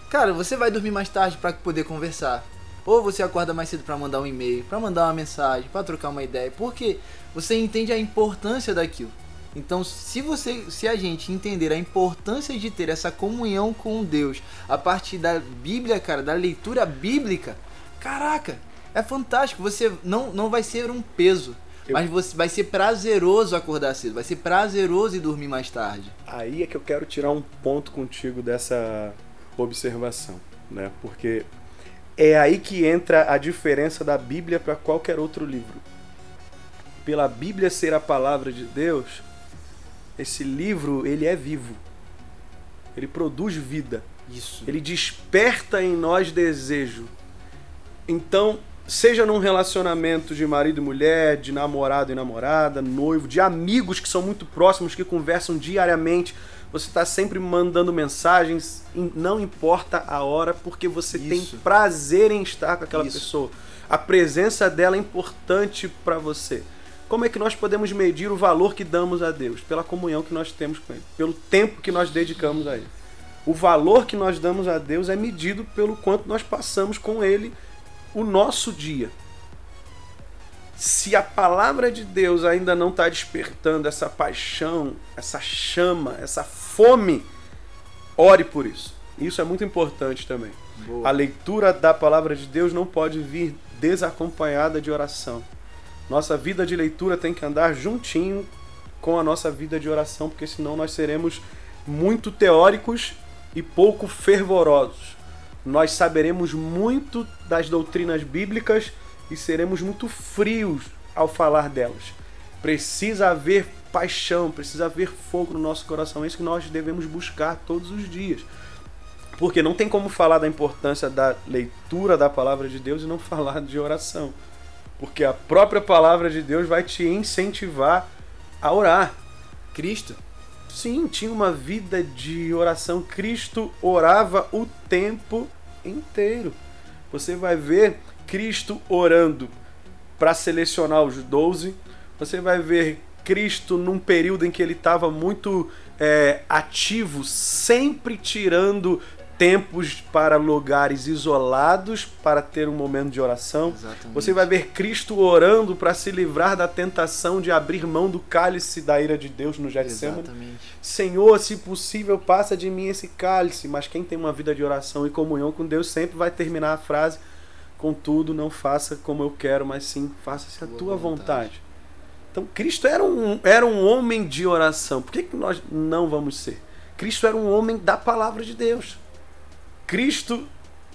Cara, você vai dormir mais tarde pra poder conversar. Ou você acorda mais cedo pra mandar um e-mail, pra mandar uma mensagem, pra trocar uma ideia, porque você entende a importância daquilo. Então, se você, se a gente entender a importância de ter essa comunhão com Deus a partir da Bíblia, cara, da leitura bíblica, caraca, é fantástico. Você não, não vai ser um peso,
Eu-
mas você vai ser prazeroso acordar cedo, vai ser prazeroso ir dormir mais tarde.
Aí é que eu quero tirar um ponto contigo dessa observação, né? Porque é aí que entra a diferença da Bíblia para qualquer outro livro. Pela Bíblia ser a palavra de Deus, esse livro ele é vivo. Ele produz vida.
Isso.
Ele desperta em nós desejo. Então, seja num relacionamento de marido e mulher, de namorado e namorada, noivo, de amigos que são muito próximos, que conversam diariamente, você está sempre mandando mensagens, não importa a hora, porque você tem
Isso.
prazer em estar com aquela
Isso.
pessoa. A presença dela é importante para você. Como é que nós podemos medir o valor que damos a Deus? Pela comunhão que nós temos com Ele, pelo tempo que nós dedicamos a Ele. O valor que nós damos a Deus é medido pelo quanto nós passamos com Ele o nosso dia. Se a palavra de Deus ainda não está despertando essa paixão, essa chama, essa fome, ore por isso. Isso é muito importante também.
Boa.
A leitura da palavra de Deus não pode vir desacompanhada de oração. Nossa vida de leitura tem que andar juntinho com a nossa vida de oração, porque senão nós seremos muito teóricos e pouco fervorosos. Nós saberemos muito das doutrinas bíblicas e seremos muito frios ao falar delas. Precisa haver paixão, precisa haver fogo no nosso coração. É isso que nós devemos buscar todos os dias. Porque não tem como falar da importância da leitura da palavra de Deus e não falar de oração. Porque a própria palavra de Deus vai te incentivar a orar.
Cristo.
Sim, tinha uma vida de oração. Cristo orava o tempo inteiro. Você vai ver Cristo orando para selecionar os doze. Você vai ver Cristo num período em que ele estava muito é, ativo, sempre tirando tempos para lugares isolados para ter um momento de oração.
Exatamente.
Você vai ver Cristo orando para se livrar da tentação de abrir mão do cálice da ira de Deus no Getsemane. Senhor, se possível, passa de mim esse cálice. Mas quem tem uma vida de oração e comunhão com Deus sempre vai terminar a frase: Contudo, não faça como eu quero, mas sim faça-se a
Tua
tua
vontade."
vontade. Então, Cristo era um, era um homem de oração. Por que, que nós não vamos ser? Cristo era um homem da palavra de Deus. Cristo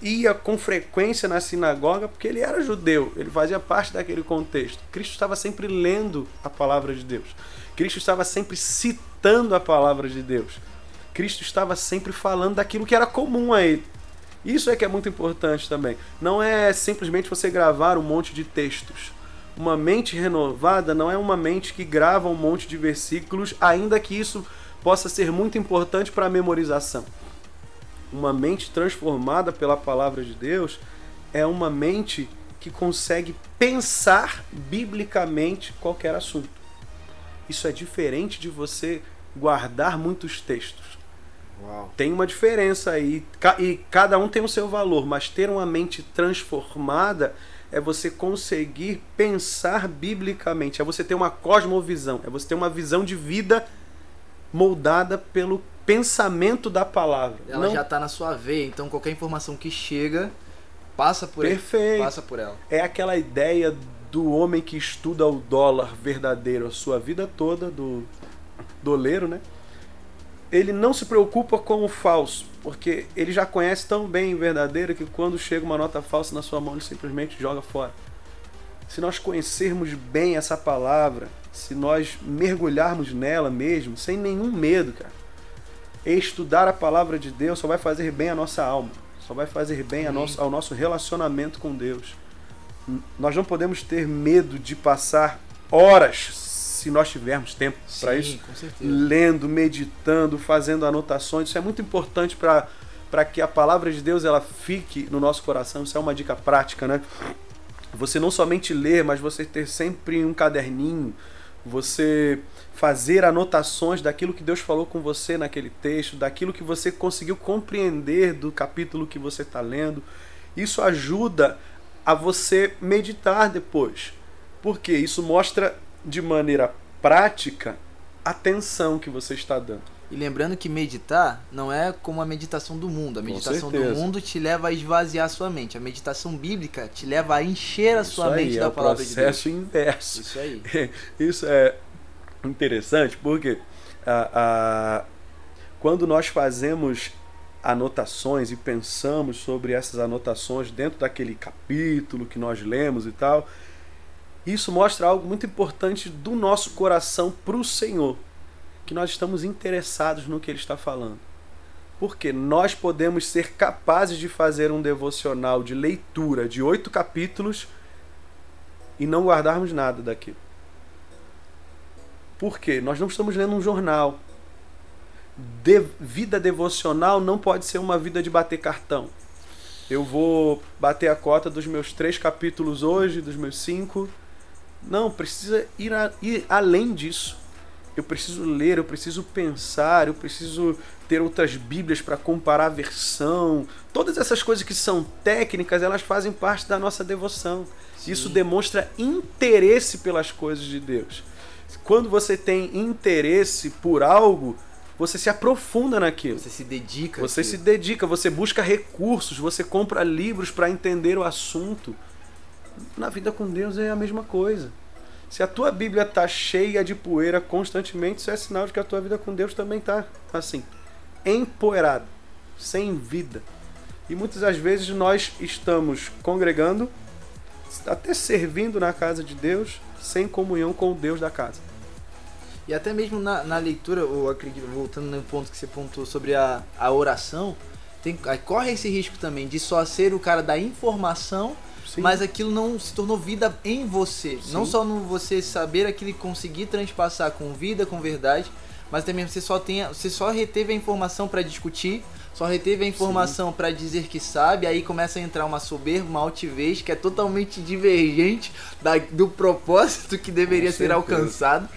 ia com frequência na sinagoga porque ele era judeu, ele fazia parte daquele contexto. Cristo estava sempre lendo a palavra de Deus. Cristo estava sempre citando a palavra de Deus. Cristo estava sempre falando daquilo que era comum a ele. Isso é que é muito importante também. Não é simplesmente você gravar um monte de textos. Uma mente renovada não é uma mente que grava um monte de versículos, ainda que isso possa ser muito importante para a memorização. Uma mente transformada pela palavra de Deus é uma mente que consegue pensar biblicamente qualquer assunto. Isso é diferente de você guardar muitos textos.
Uau.
Tem uma diferença aí, e cada um tem o seu valor, mas ter uma mente transformada é você conseguir pensar biblicamente, é você ter uma cosmovisão, é você ter uma visão de vida moldada pelo pensamento da palavra.
Ela
Não-
já tá na sua veia, então qualquer informação que chega passa por
Perfeito.
passa por ela.
É aquela ideia do homem que estuda o dólar verdadeiro a sua vida toda, do doleiro, né? Ele não se preocupa com o falso, porque ele já conhece tão bem o verdadeiro que quando chega uma nota falsa na sua mão, ele simplesmente joga fora. Se nós conhecermos bem essa palavra, se nós mergulharmos nela mesmo, sem nenhum medo, cara, estudar a palavra de Deus só vai fazer bem à nossa alma, só vai fazer bem nosso, ao nosso relacionamento com Deus. Nós não podemos ter medo de passar horas, se nós tivermos tempo para isso, lendo, meditando, fazendo anotações. Isso é muito importante para para que a palavra de Deus ela fique no nosso coração. Isso é uma dica prática, né? Você não somente ler, mas você ter sempre um caderninho, você fazer anotações daquilo que Deus falou com você naquele texto, daquilo que você conseguiu compreender do capítulo que você está lendo. Isso ajuda a você meditar depois. Porque isso mostra de maneira prática a atenção que você está dando.
E lembrando que meditar não é como a meditação do mundo. A meditação do mundo te leva a esvaziar a sua mente. A meditação bíblica te leva a encher a sua
Isso aí
mente
é
da
o
palavra de Deus.
processo inverso.
Isso aí.
Isso é interessante porque quando nós fazemos anotações e pensamos sobre essas anotações dentro daquele capítulo que nós lemos e tal, isso mostra algo muito importante do nosso coração para o Senhor, que nós estamos interessados no que Ele está falando. Porque nós podemos ser capazes de fazer um devocional de leitura de oito capítulos e não guardarmos nada daquilo. Por quê? Nós não estamos lendo um jornal. De- vida devocional não pode ser uma vida de bater cartão. Eu vou bater a cota dos meus três capítulos hoje, dos meus cinco. Não, precisa ir, a- ir além disso. Eu preciso ler, eu preciso pensar, eu preciso ter outras Bíblias para comparar a versão. Todas essas coisas que são técnicas, elas fazem parte da nossa devoção. Isso
Sim.
demonstra interesse pelas coisas de Deus. Quando você tem interesse por algo, você se aprofunda naquilo.
Você se dedica.
Você se dedica, você busca recursos, você compra livros para entender o assunto. Na vida com Deus é a mesma coisa. Se a tua Bíblia tá cheia de poeira constantemente, isso é sinal de que a tua vida com Deus também tá assim, empoeirada, sem vida. E muitas das vezes nós estamos congregando, até servindo na casa de Deus, sem comunhão com o Deus da casa.
E até mesmo na, na leitura, eu acredito, voltando no ponto que você pontuou sobre a, a oração, tem, corre esse risco também de só ser o cara da informação,
Sim.
mas aquilo não se tornou vida em você.
Sim.
Não só no você saber aquilo e conseguir transpassar com vida, com verdade, mas também você só tem, você só reteve a informação para discutir, só reteve a informação para dizer que sabe, aí começa a entrar uma soberba, uma altivez que é totalmente divergente da- do propósito que deveria ser alcançado.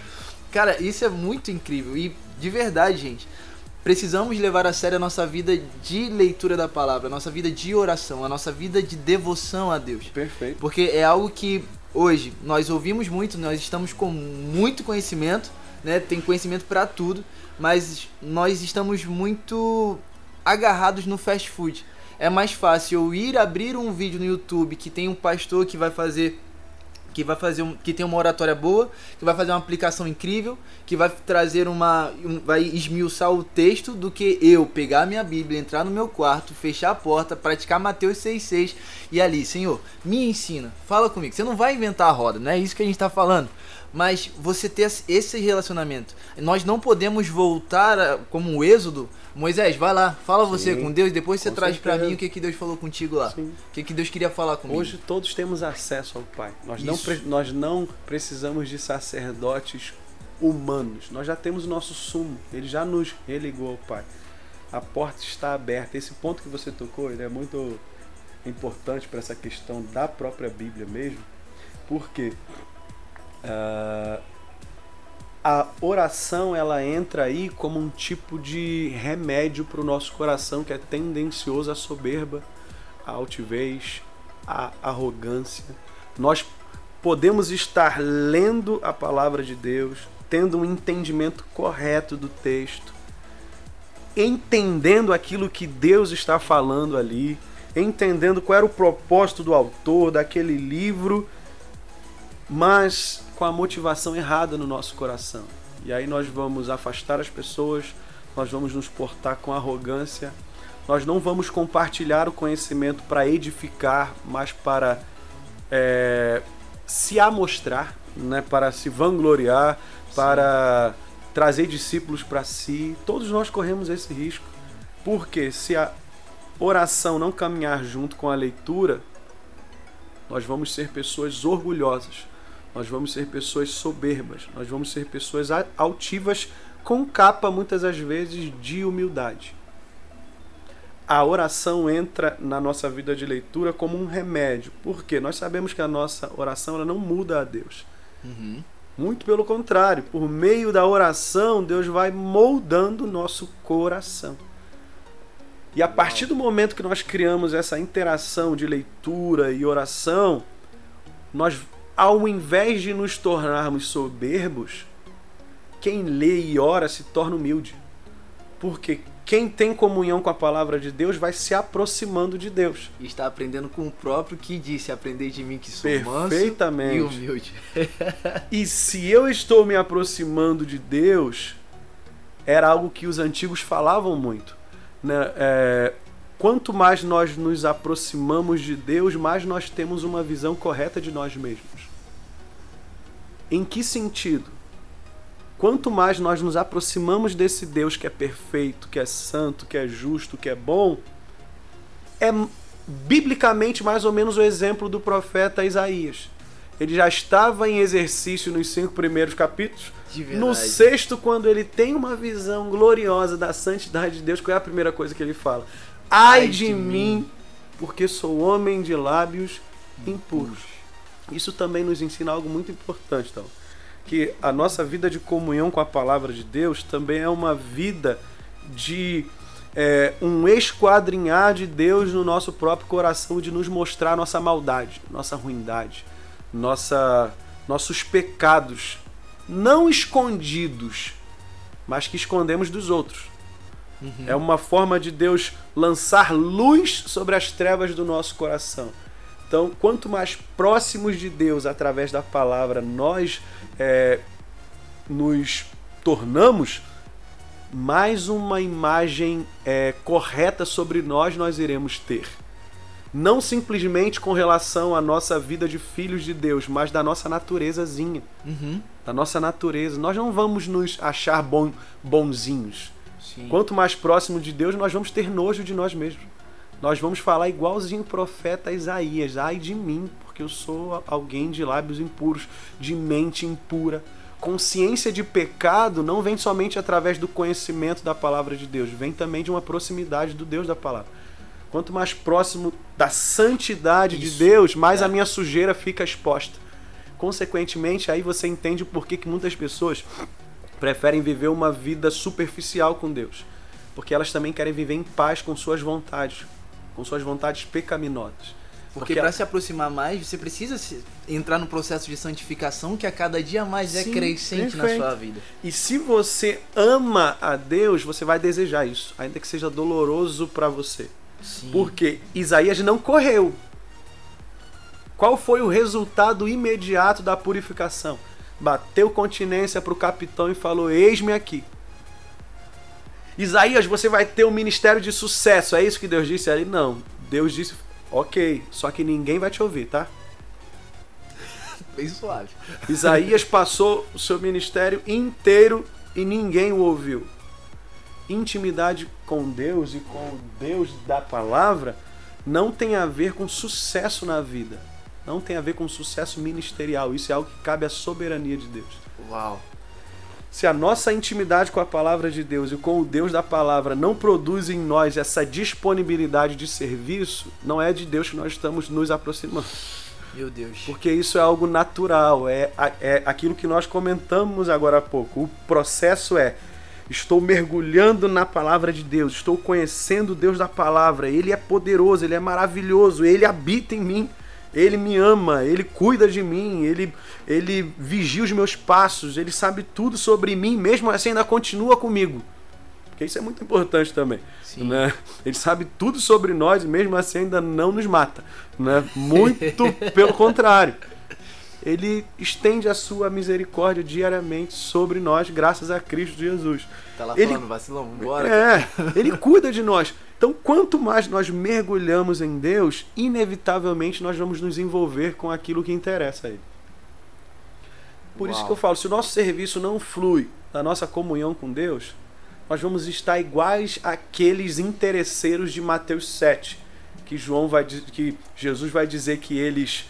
Cara, isso é muito incrível e de verdade, gente. Precisamos levar a sério a nossa vida de leitura da palavra, a nossa vida de oração, a nossa vida de devoção a Deus.
Perfeito.
Porque é algo que hoje nós ouvimos muito, nós estamos com muito conhecimento, né? Tem conhecimento para tudo, mas nós estamos muito agarrados no fast food. É mais fácil eu ir abrir um vídeo no YouTube que tem um pastor que vai fazer que vai fazer um, que tem uma oratória boa, que vai fazer uma aplicação incrível, que vai trazer uma um, vai esmiuçar o texto do que eu pegar minha Bíblia, entrar no meu quarto, fechar a porta, praticar Mateus 6:6 e ali, Senhor, me ensina, fala comigo. Você não vai inventar a roda, não é isso que a gente está falando mas você ter esse relacionamento. Nós não podemos voltar a, como o Êxodo. Moisés, vai lá, fala Sim, você com Deus, depois você traz para mim o que, que Deus falou contigo lá. Sim. O que, que Deus queria falar comigo.
Hoje todos temos acesso ao Pai. Nós não, nós não precisamos de sacerdotes humanos. Nós já temos o nosso sumo. Ele já nos religou ao Pai. A porta está aberta. Esse ponto que você tocou, ele é muito importante para essa questão da própria Bíblia mesmo. Porque Uh, a oração ela entra aí como um tipo de remédio para o nosso coração que é tendencioso à soberba, à altivez, à arrogância. Nós podemos estar lendo a palavra de Deus, tendo um entendimento correto do texto, entendendo aquilo que Deus está falando ali, entendendo qual era o propósito do autor daquele livro, mas com a motivação errada no nosso coração. E aí nós vamos afastar as pessoas, nós vamos nos portar com arrogância, nós não vamos compartilhar o conhecimento para edificar, mas para é, se amostrar, né, para se vangloriar, Sim. para trazer discípulos para si. Todos nós corremos esse risco. Porque se a oração não caminhar junto com a leitura, nós vamos ser pessoas orgulhosas nós vamos ser pessoas soberbas, nós vamos ser pessoas altivas com capa muitas das vezes de humildade. A oração entra na nossa vida de leitura como um remédio, porque nós sabemos que a nossa oração ela não muda a Deus. Uhum. Muito pelo contrário, por meio da oração, Deus vai moldando o nosso coração. E a partir do momento que nós criamos essa interação de leitura e oração, nós ao invés de nos tornarmos soberbos, quem lê e ora se torna humilde. Porque quem tem comunhão com a palavra de Deus vai se aproximando de Deus.
E está aprendendo com o próprio que disse: Aprendei de mim que sou
Perfeitamente.
manso e humilde.
e se eu estou me aproximando de Deus, era algo que os antigos falavam muito. Né? É, quanto mais nós nos aproximamos de Deus, mais nós temos uma visão correta de nós mesmos. Em que sentido? Quanto mais nós nos aproximamos desse Deus que é perfeito, que é santo, que é justo, que é bom, é biblicamente mais ou menos o exemplo do profeta Isaías. Ele já estava em exercício nos cinco primeiros capítulos. No sexto, quando ele tem uma visão gloriosa da santidade de Deus, qual é a primeira coisa que ele fala? Ai de, de mim, porque sou homem de lábios impuros. Isso também nos ensina algo muito importante, então, que a nossa vida de comunhão com a palavra de Deus também é uma vida de é, um esquadrinhar de Deus no nosso próprio coração, de nos mostrar nossa maldade, nossa ruindade, nossa, nossos pecados, não escondidos, mas que escondemos dos outros. Uhum. É uma forma de Deus lançar luz sobre as trevas do nosso coração. Então, quanto mais próximos de Deus através da palavra nós é, nos tornamos, mais uma imagem é, correta sobre nós nós iremos ter. Não simplesmente com relação à nossa vida de filhos de Deus, mas da nossa naturezazinha. Uhum. Da nossa natureza. Nós não vamos nos achar bom, bonzinhos. Sim. Quanto mais próximo de Deus, nós vamos ter nojo de nós mesmos. Nós vamos falar igualzinho o profeta Isaías: ai de mim, porque eu sou alguém de lábios impuros, de mente impura. Consciência de pecado não vem somente através do conhecimento da palavra de Deus, vem também de uma proximidade do Deus da palavra. Quanto mais próximo da santidade Isso, de Deus, mais é. a minha sujeira fica exposta. Consequentemente, aí você entende o porquê que muitas pessoas preferem viver uma vida superficial com Deus, porque elas também querem viver em paz com suas vontades, com suas vontades pecaminosas.
Porque, para se aproximar mais, você precisa entrar no processo de santificação que a cada dia mais é Sim, é crescente perfeito. na sua vida.
E se você ama a Deus, você vai desejar isso, ainda que seja doloroso para você. Sim. Porque Isaías não correu. Qual foi o resultado imediato da purificação? Bateu continência para o capitão e falou: Eis-me aqui. Isaías, você vai ter um ministério de sucesso. É isso que Deus disse ali? Não. Deus disse: Ok, só que ninguém vai te ouvir, tá?
Bem suave.
Isaías passou o seu ministério inteiro e ninguém o ouviu. Intimidade com Deus e com o Deus da palavra não tem a ver com sucesso na vida. Não tem a ver com sucesso ministerial. Isso é algo que cabe à soberania de Deus.
Uau.
Se a nossa intimidade com a palavra de Deus e com o Deus da palavra não produz em nós essa disponibilidade de serviço, não é de Deus que nós estamos nos aproximando.
Meu Deus.
Porque isso é algo natural, é, é aquilo que nós comentamos agora há pouco. O processo é: estou mergulhando na palavra de Deus, estou conhecendo o Deus da palavra, ele é poderoso, ele é maravilhoso, ele habita em mim. Ele me ama, ele cuida de mim, ele, ele vigia os meus passos, ele sabe tudo sobre mim, mesmo assim ainda continua comigo. Porque isso é muito importante também.
Sim.
Né? Ele sabe tudo sobre nós e mesmo assim ainda não nos mata. Né? Muito pelo contrário. Ele estende a sua misericórdia diariamente sobre nós, graças a Cristo Jesus.
Tá lá
Ele-
falando, vacilão, vambora.
É, ele cuida de nós. Então, quanto mais nós mergulhamos em Deus, inevitavelmente nós vamos nos envolver com aquilo que interessa a Ele. Por isso
Uau.
que eu falo, se o nosso serviço não flui da nossa comunhão com Deus, nós vamos estar iguais àqueles interesseiros de Mateus 7, que João vai que Jesus vai dizer que eles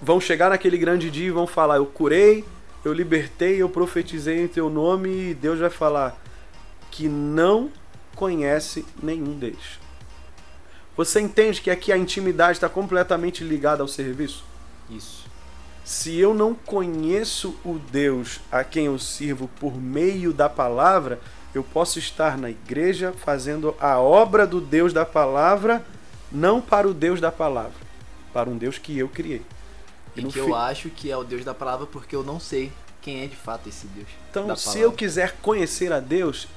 vão chegar naquele grande dia e vão falar: "Eu curei, eu libertei, eu profetizei em teu nome", e Deus vai falar que não conhece nenhum deles. Você entende que aqui a intimidade está completamente ligada ao serviço?
Isso.
Se eu não conheço o Deus a quem eu sirvo por meio da palavra, eu posso estar na igreja fazendo a obra do Deus da palavra, não para o Deus da palavra, para um Deus que eu criei.
E que
fi-
eu acho que é o Deus da palavra porque eu não sei quem é de fato esse Deus.
Então, se eu quiser conhecer a Deus,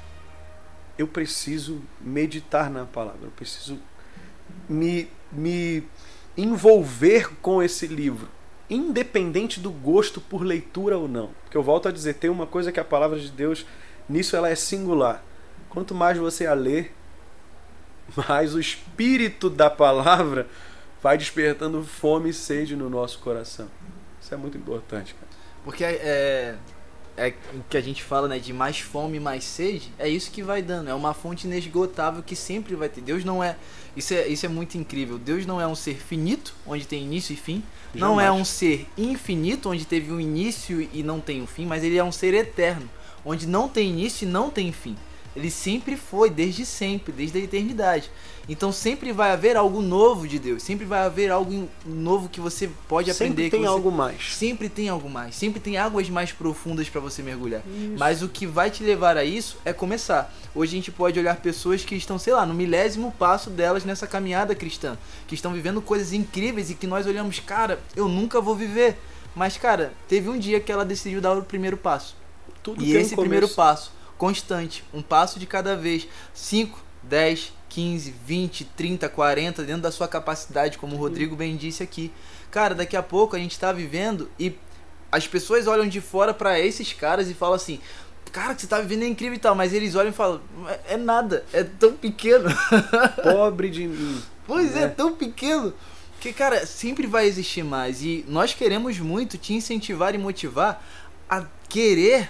eu preciso meditar na palavra, eu preciso me, me envolver com esse livro, independente do gosto por leitura ou não. Porque eu volto a dizer, tem uma coisa que a palavra de Deus, nisso ela é singular. Quanto mais você a lê, mais o espírito da palavra vai despertando fome e sede no nosso coração. Isso é muito importante, cara.
Porque é, é o que a gente fala, né, de mais fome, mais sede, é isso que vai dando, é uma fonte inesgotável que sempre vai ter. Deus não é, isso é, isso é muito incrível. Deus não é um ser finito, onde tem início e fim. Não é
Jamais.
um ser infinito, onde teve um início e não tem um fim, mas ele é um ser eterno, onde não tem início e não tem fim. Ele sempre foi, desde sempre, desde a eternidade. Então sempre vai haver algo novo de Deus, sempre vai haver algo novo que você pode aprender.
Sempre tem
você-
algo mais.
Sempre tem algo mais, sempre tem águas mais profundas para você mergulhar. Mas o que vai te levar a isso é começar. Hoje a gente pode olhar pessoas que estão, sei lá, no milésimo passo delas nessa caminhada cristã, que estão vivendo coisas incríveis e que nós olhamos, cara, eu nunca vou viver. Mas, cara, teve um dia que ela decidiu dar o primeiro passo.
Tudo
E
tem um
esse primeiro passo, constante, um passo de cada vez. 5, 10, 15, 20, 30, 40, dentro da sua capacidade, como o Rodrigo bem disse aqui. Cara, daqui a pouco a gente tá vivendo e as pessoas olham de fora pra esses caras e falam assim: Cara, que você tá vivendo é incrível e tal, mas eles olham e falam: É, é nada, é tão pequeno.
Pobre de mim.
Pois é,
É.
tão pequeno. Que, cara, sempre vai existir mais. E nós queremos muito te incentivar e motivar a querer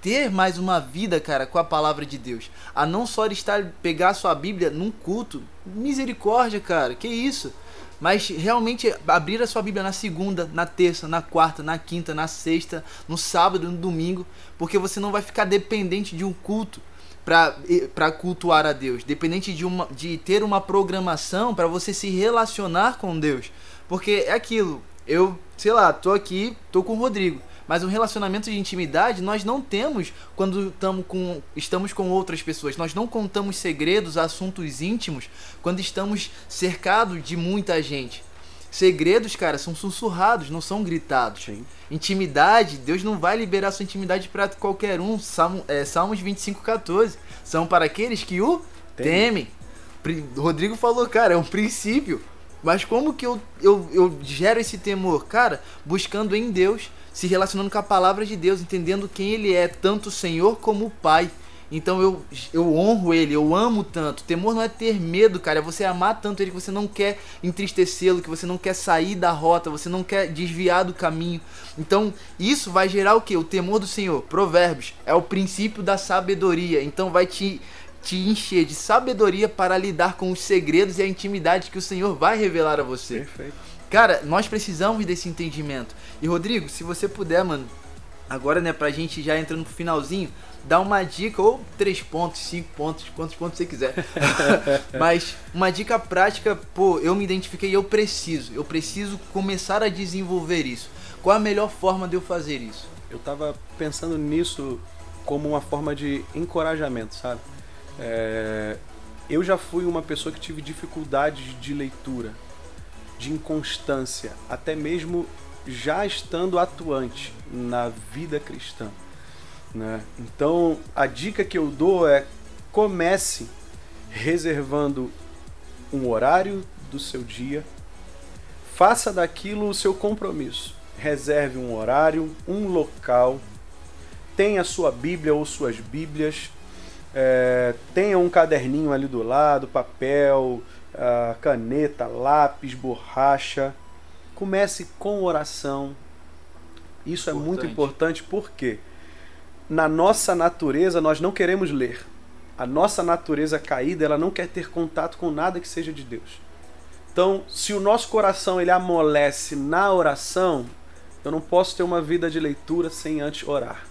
ter mais uma vida, cara, com a palavra de Deus. A não só estar pegar sua Bíblia num culto. Misericórdia, cara. Que isso? Mas realmente abrir a sua Bíblia na segunda, na terça, na quarta, na quinta, na sexta, no sábado, no domingo, porque você não vai ficar dependente de um culto para cultuar a Deus, dependente de, uma, de ter uma programação para você se relacionar com Deus. Porque é aquilo, eu, sei lá, tô aqui, tô com o Rodrigo, mas um relacionamento de intimidade nós não temos quando com, estamos com outras pessoas. Nós não contamos segredos, assuntos íntimos quando estamos cercados de muita gente. Segredos, cara, são sussurrados, não são gritados.
Sim.
Intimidade, Deus não vai liberar sua intimidade para qualquer um. Salmo, é, Salmos 25, 14. São para aqueles que o
Temem.
temem. Rodrigo falou, cara, é um princípio. Mas como que eu, eu, eu gero esse temor? Cara, buscando em Deus, se relacionando com a palavra de Deus, entendendo quem Ele é, tanto o Senhor como o Pai. Então eu, eu honro ele, eu amo tanto. Temor não é ter medo, cara, é você amar tanto ele que você não quer entristecê-lo, que você não quer sair da rota, você não quer desviar do caminho. Então isso vai gerar o que? O temor do Senhor. Provérbios é o princípio da sabedoria. Então vai te te encher de sabedoria para lidar com os segredos e a intimidade que o Senhor vai revelar a você.
Perfeito.
Cara, nós precisamos desse entendimento. E Rodrigo, se você puder, mano, agora, né, pra gente já entrando pro finalzinho, dá uma dica, ou três pontos, cinco pontos, quantos pontos você quiser. Mas uma dica prática, pô, eu me identifiquei eu preciso. Eu preciso começar a desenvolver isso. Qual a melhor forma de eu fazer isso?
Eu tava pensando nisso como uma forma de encorajamento, sabe? É, eu já fui uma pessoa que tive dificuldades de leitura, de inconstância, até mesmo já estando atuante na vida cristã. Né? Então, a dica que eu dou é comece reservando um horário do seu dia, faça daquilo o seu compromisso. Reserve um horário, um local, tenha sua Bíblia ou suas Bíblias, é, tenha um caderninho ali do lado, papel, caneta, lápis, borracha. Comece com oração. Isso importante. é muito importante porque na nossa natureza nós não queremos ler. A nossa natureza caída, ela não quer ter contato com nada que seja de Deus. Então, se o nosso coração ele amolece na oração, eu não posso ter uma vida de leitura sem antes orar.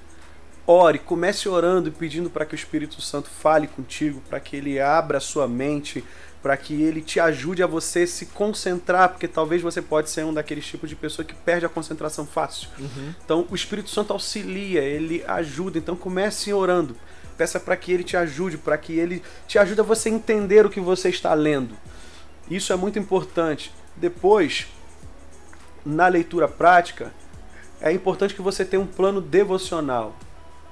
Ore, comece orando e pedindo para que o Espírito Santo fale contigo, para que ele abra a sua mente, para que ele te ajude a você se concentrar, porque talvez você pode ser um daqueles tipos de pessoa que perde a concentração fácil. Uhum. Então, o Espírito Santo auxilia, ele ajuda. Então, comece orando. Peça para que ele te ajude, para que ele te ajude a você entender o que você está lendo. Isso é muito importante. Depois, na leitura prática, é importante que você tenha um plano devocional.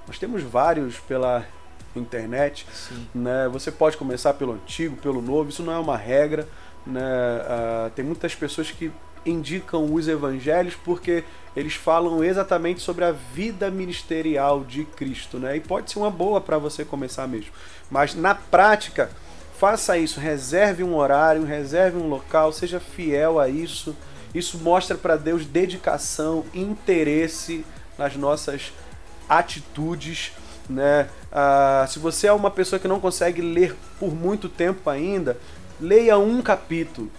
Nós temos vários pela internet, né? Você pode começar pelo antigo, pelo novo, isso não é uma regra, né? Uh, tem muitas pessoas que indicam os evangelhos porque eles falam exatamente sobre a vida ministerial de Cristo, né? E pode ser uma boa para você começar mesmo. Mas na prática, faça isso, reserve um horário, reserve um local, seja fiel a isso. Isso mostra para Deus dedicação, interesse nas nossas atitudes, né? Ah, se você é uma pessoa que não consegue ler por muito tempo ainda, leia um capítulo.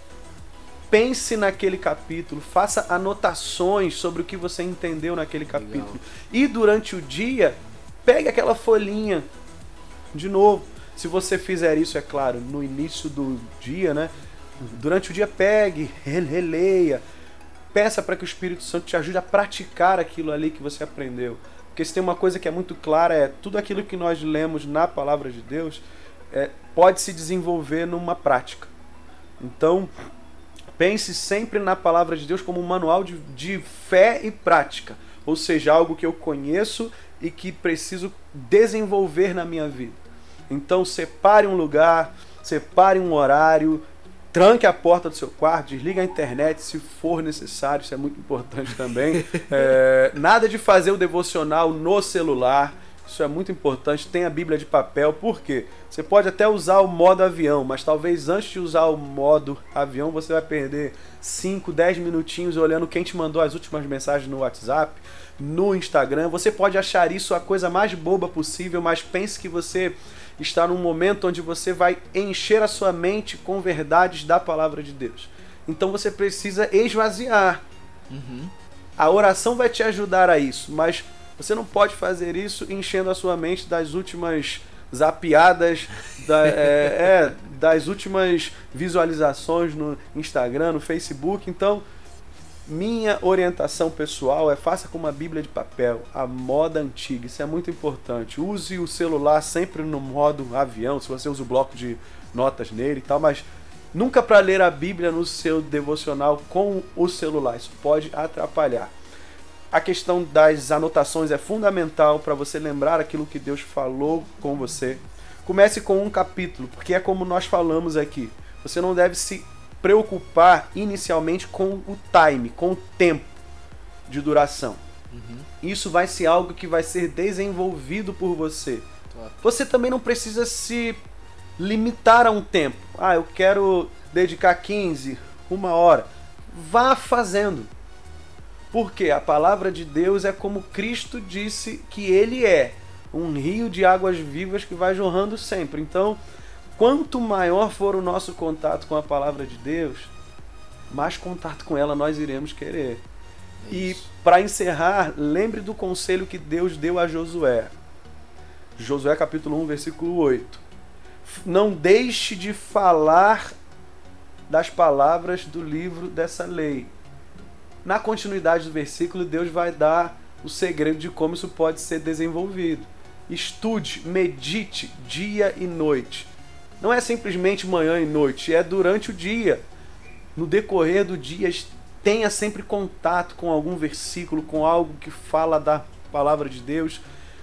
Pense naquele capítulo, faça anotações sobre o que você entendeu naquele capítulo. Legal. E durante o dia, pegue aquela folhinha de novo. Se você fizer isso, é claro, no início do dia, né? Durante o dia, pegue, releia, peça para que o Espírito Santo te ajude a praticar aquilo ali que você aprendeu. Porque se tem uma coisa que é muito clara, é tudo aquilo que nós lemos na palavra de Deus é, pode se desenvolver numa prática. Então, pense sempre na palavra de Deus como um manual de, de fé e prática. Ou seja, algo que eu conheço e que preciso desenvolver na minha vida. Então, separe um lugar, separe um horário, tranque a porta do seu quarto, desliga a internet se for necessário, isso é muito importante também. É, nada de fazer o devocional no celular, isso é muito importante. Tem a Bíblia de papel, por quê? Você pode até usar o modo avião, mas talvez antes de usar o modo avião você vai perder 5, 10 minutinhos olhando quem te mandou as últimas mensagens no WhatsApp, no Instagram. Você pode achar isso a coisa mais boba possível, mas pense que você está num momento onde você vai encher a sua mente com verdades da palavra de Deus. Então você precisa esvaziar. Uhum. A oração vai te ajudar a isso, mas você não pode fazer isso enchendo a sua mente das últimas zapiadas, da, é, é, das últimas visualizações no Instagram, no Facebook. Então, minha orientação pessoal é faça com uma Bíblia de papel, a moda antiga, isso é muito importante. Use o celular sempre no modo avião, se você usa o bloco de notas nele e tal, mas nunca para ler a Bíblia no seu devocional com o celular, isso pode atrapalhar. A questão das anotações é fundamental para você lembrar aquilo que Deus falou com você. Comece com um capítulo, porque é como nós falamos aqui. Você não deve se preocupar inicialmente com o time, com o tempo de duração.
Uhum.
Isso vai ser algo que vai ser desenvolvido por você.
Top.
Você também não precisa se limitar a um tempo. Ah, eu quero dedicar 15, uma hora. Vá fazendo. Porque a palavra de Deus é como Cristo disse que ele é um rio de águas vivas que vai jorrando sempre. Então, quanto maior for o nosso contato com a palavra de Deus, mais contato com ela nós iremos querer. E
Isso.
para encerrar, lembre do conselho que Deus deu a Josué. Josué capítulo 1, versículo 8. Não deixe de falar das palavras do livro dessa lei. Na continuidade do versículo, Deus vai dar o segredo de como isso pode ser desenvolvido. Estude, medite dia e noite. Não é simplesmente manhã e noite, é durante o dia. No decorrer do dia, tenha sempre contato com algum versículo, com algo que fala da palavra de Deus,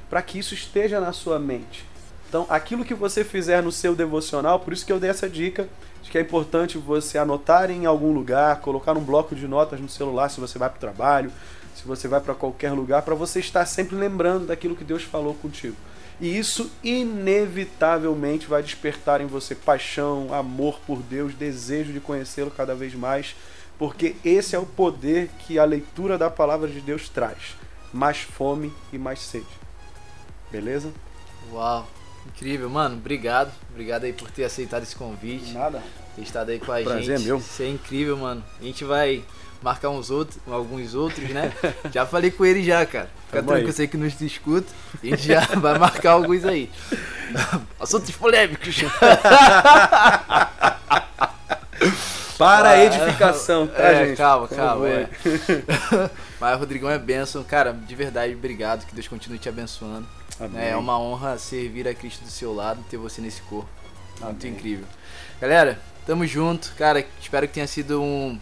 para que isso esteja na sua mente. Então, aquilo que você fizer no seu devocional, por isso que eu dei essa dica, de que é importante você anotar em algum lugar, colocar um bloco de notas no celular se você vai para o trabalho, se você vai para qualquer lugar, para você estar sempre lembrando daquilo que Deus falou contigo. E isso inevitavelmente vai despertar em você paixão, amor por Deus, desejo de conhecê-lo cada vez mais, porque esse é o poder que a leitura da palavra de Deus traz: mais fome e mais sede. Beleza?
Uau, incrível, mano. Obrigado. Obrigado aí por ter aceitado esse convite.
Nada.
Ter estado aí com a
Prazer é
gente.
meu.
Isso é incrível, mano. A gente vai marcar uns outros, alguns outros, né? já falei com ele já, cara. Fica
Tamo
tranquilo, eu sei que nos escuta. A gente já vai marcar alguns aí. Assuntos polêmicos.
Para a
Ah,
edificação, tá,
é,
gente?
calma, calma. É. Mas Rodrigão é bênção. Cara, de verdade, obrigado. Que Deus continue te abençoando.
Amém.
É uma honra servir a Cristo do seu lado, ter você nesse corpo. Muito
Amém.
incrível. Galera, tamo junto. Cara, espero que tenha sido um,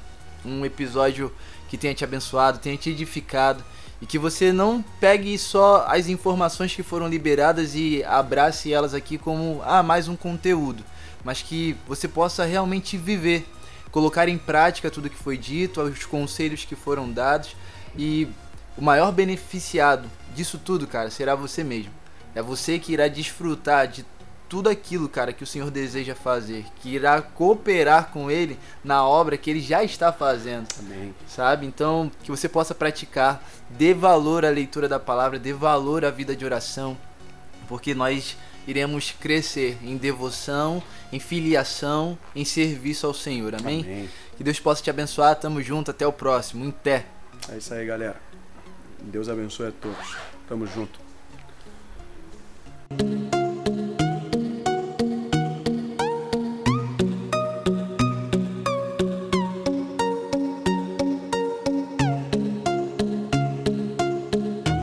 um episódio que tenha te abençoado, tenha te edificado. E que você não pegue só as informações que foram liberadas e abrace elas aqui como ah, mais um conteúdo. Mas que você possa realmente viver, colocar em prática tudo que foi dito, os conselhos que foram dados. E o maior beneficiado disso tudo, cara, será você mesmo. É você que irá desfrutar de tudo aquilo, cara, que o Senhor deseja fazer, que irá cooperar com Ele na obra que Ele já está fazendo,
Amém.
sabe? Então, que você possa praticar, dê valor à leitura da palavra, dê valor à vida de oração, porque nós iremos crescer em devoção, em filiação, em serviço ao Senhor, amém?
Amém.
Que Deus possa te abençoar, tamo junto, até o próximo, em té.
É isso aí, galera. Deus abençoe a todos. Tamo junto.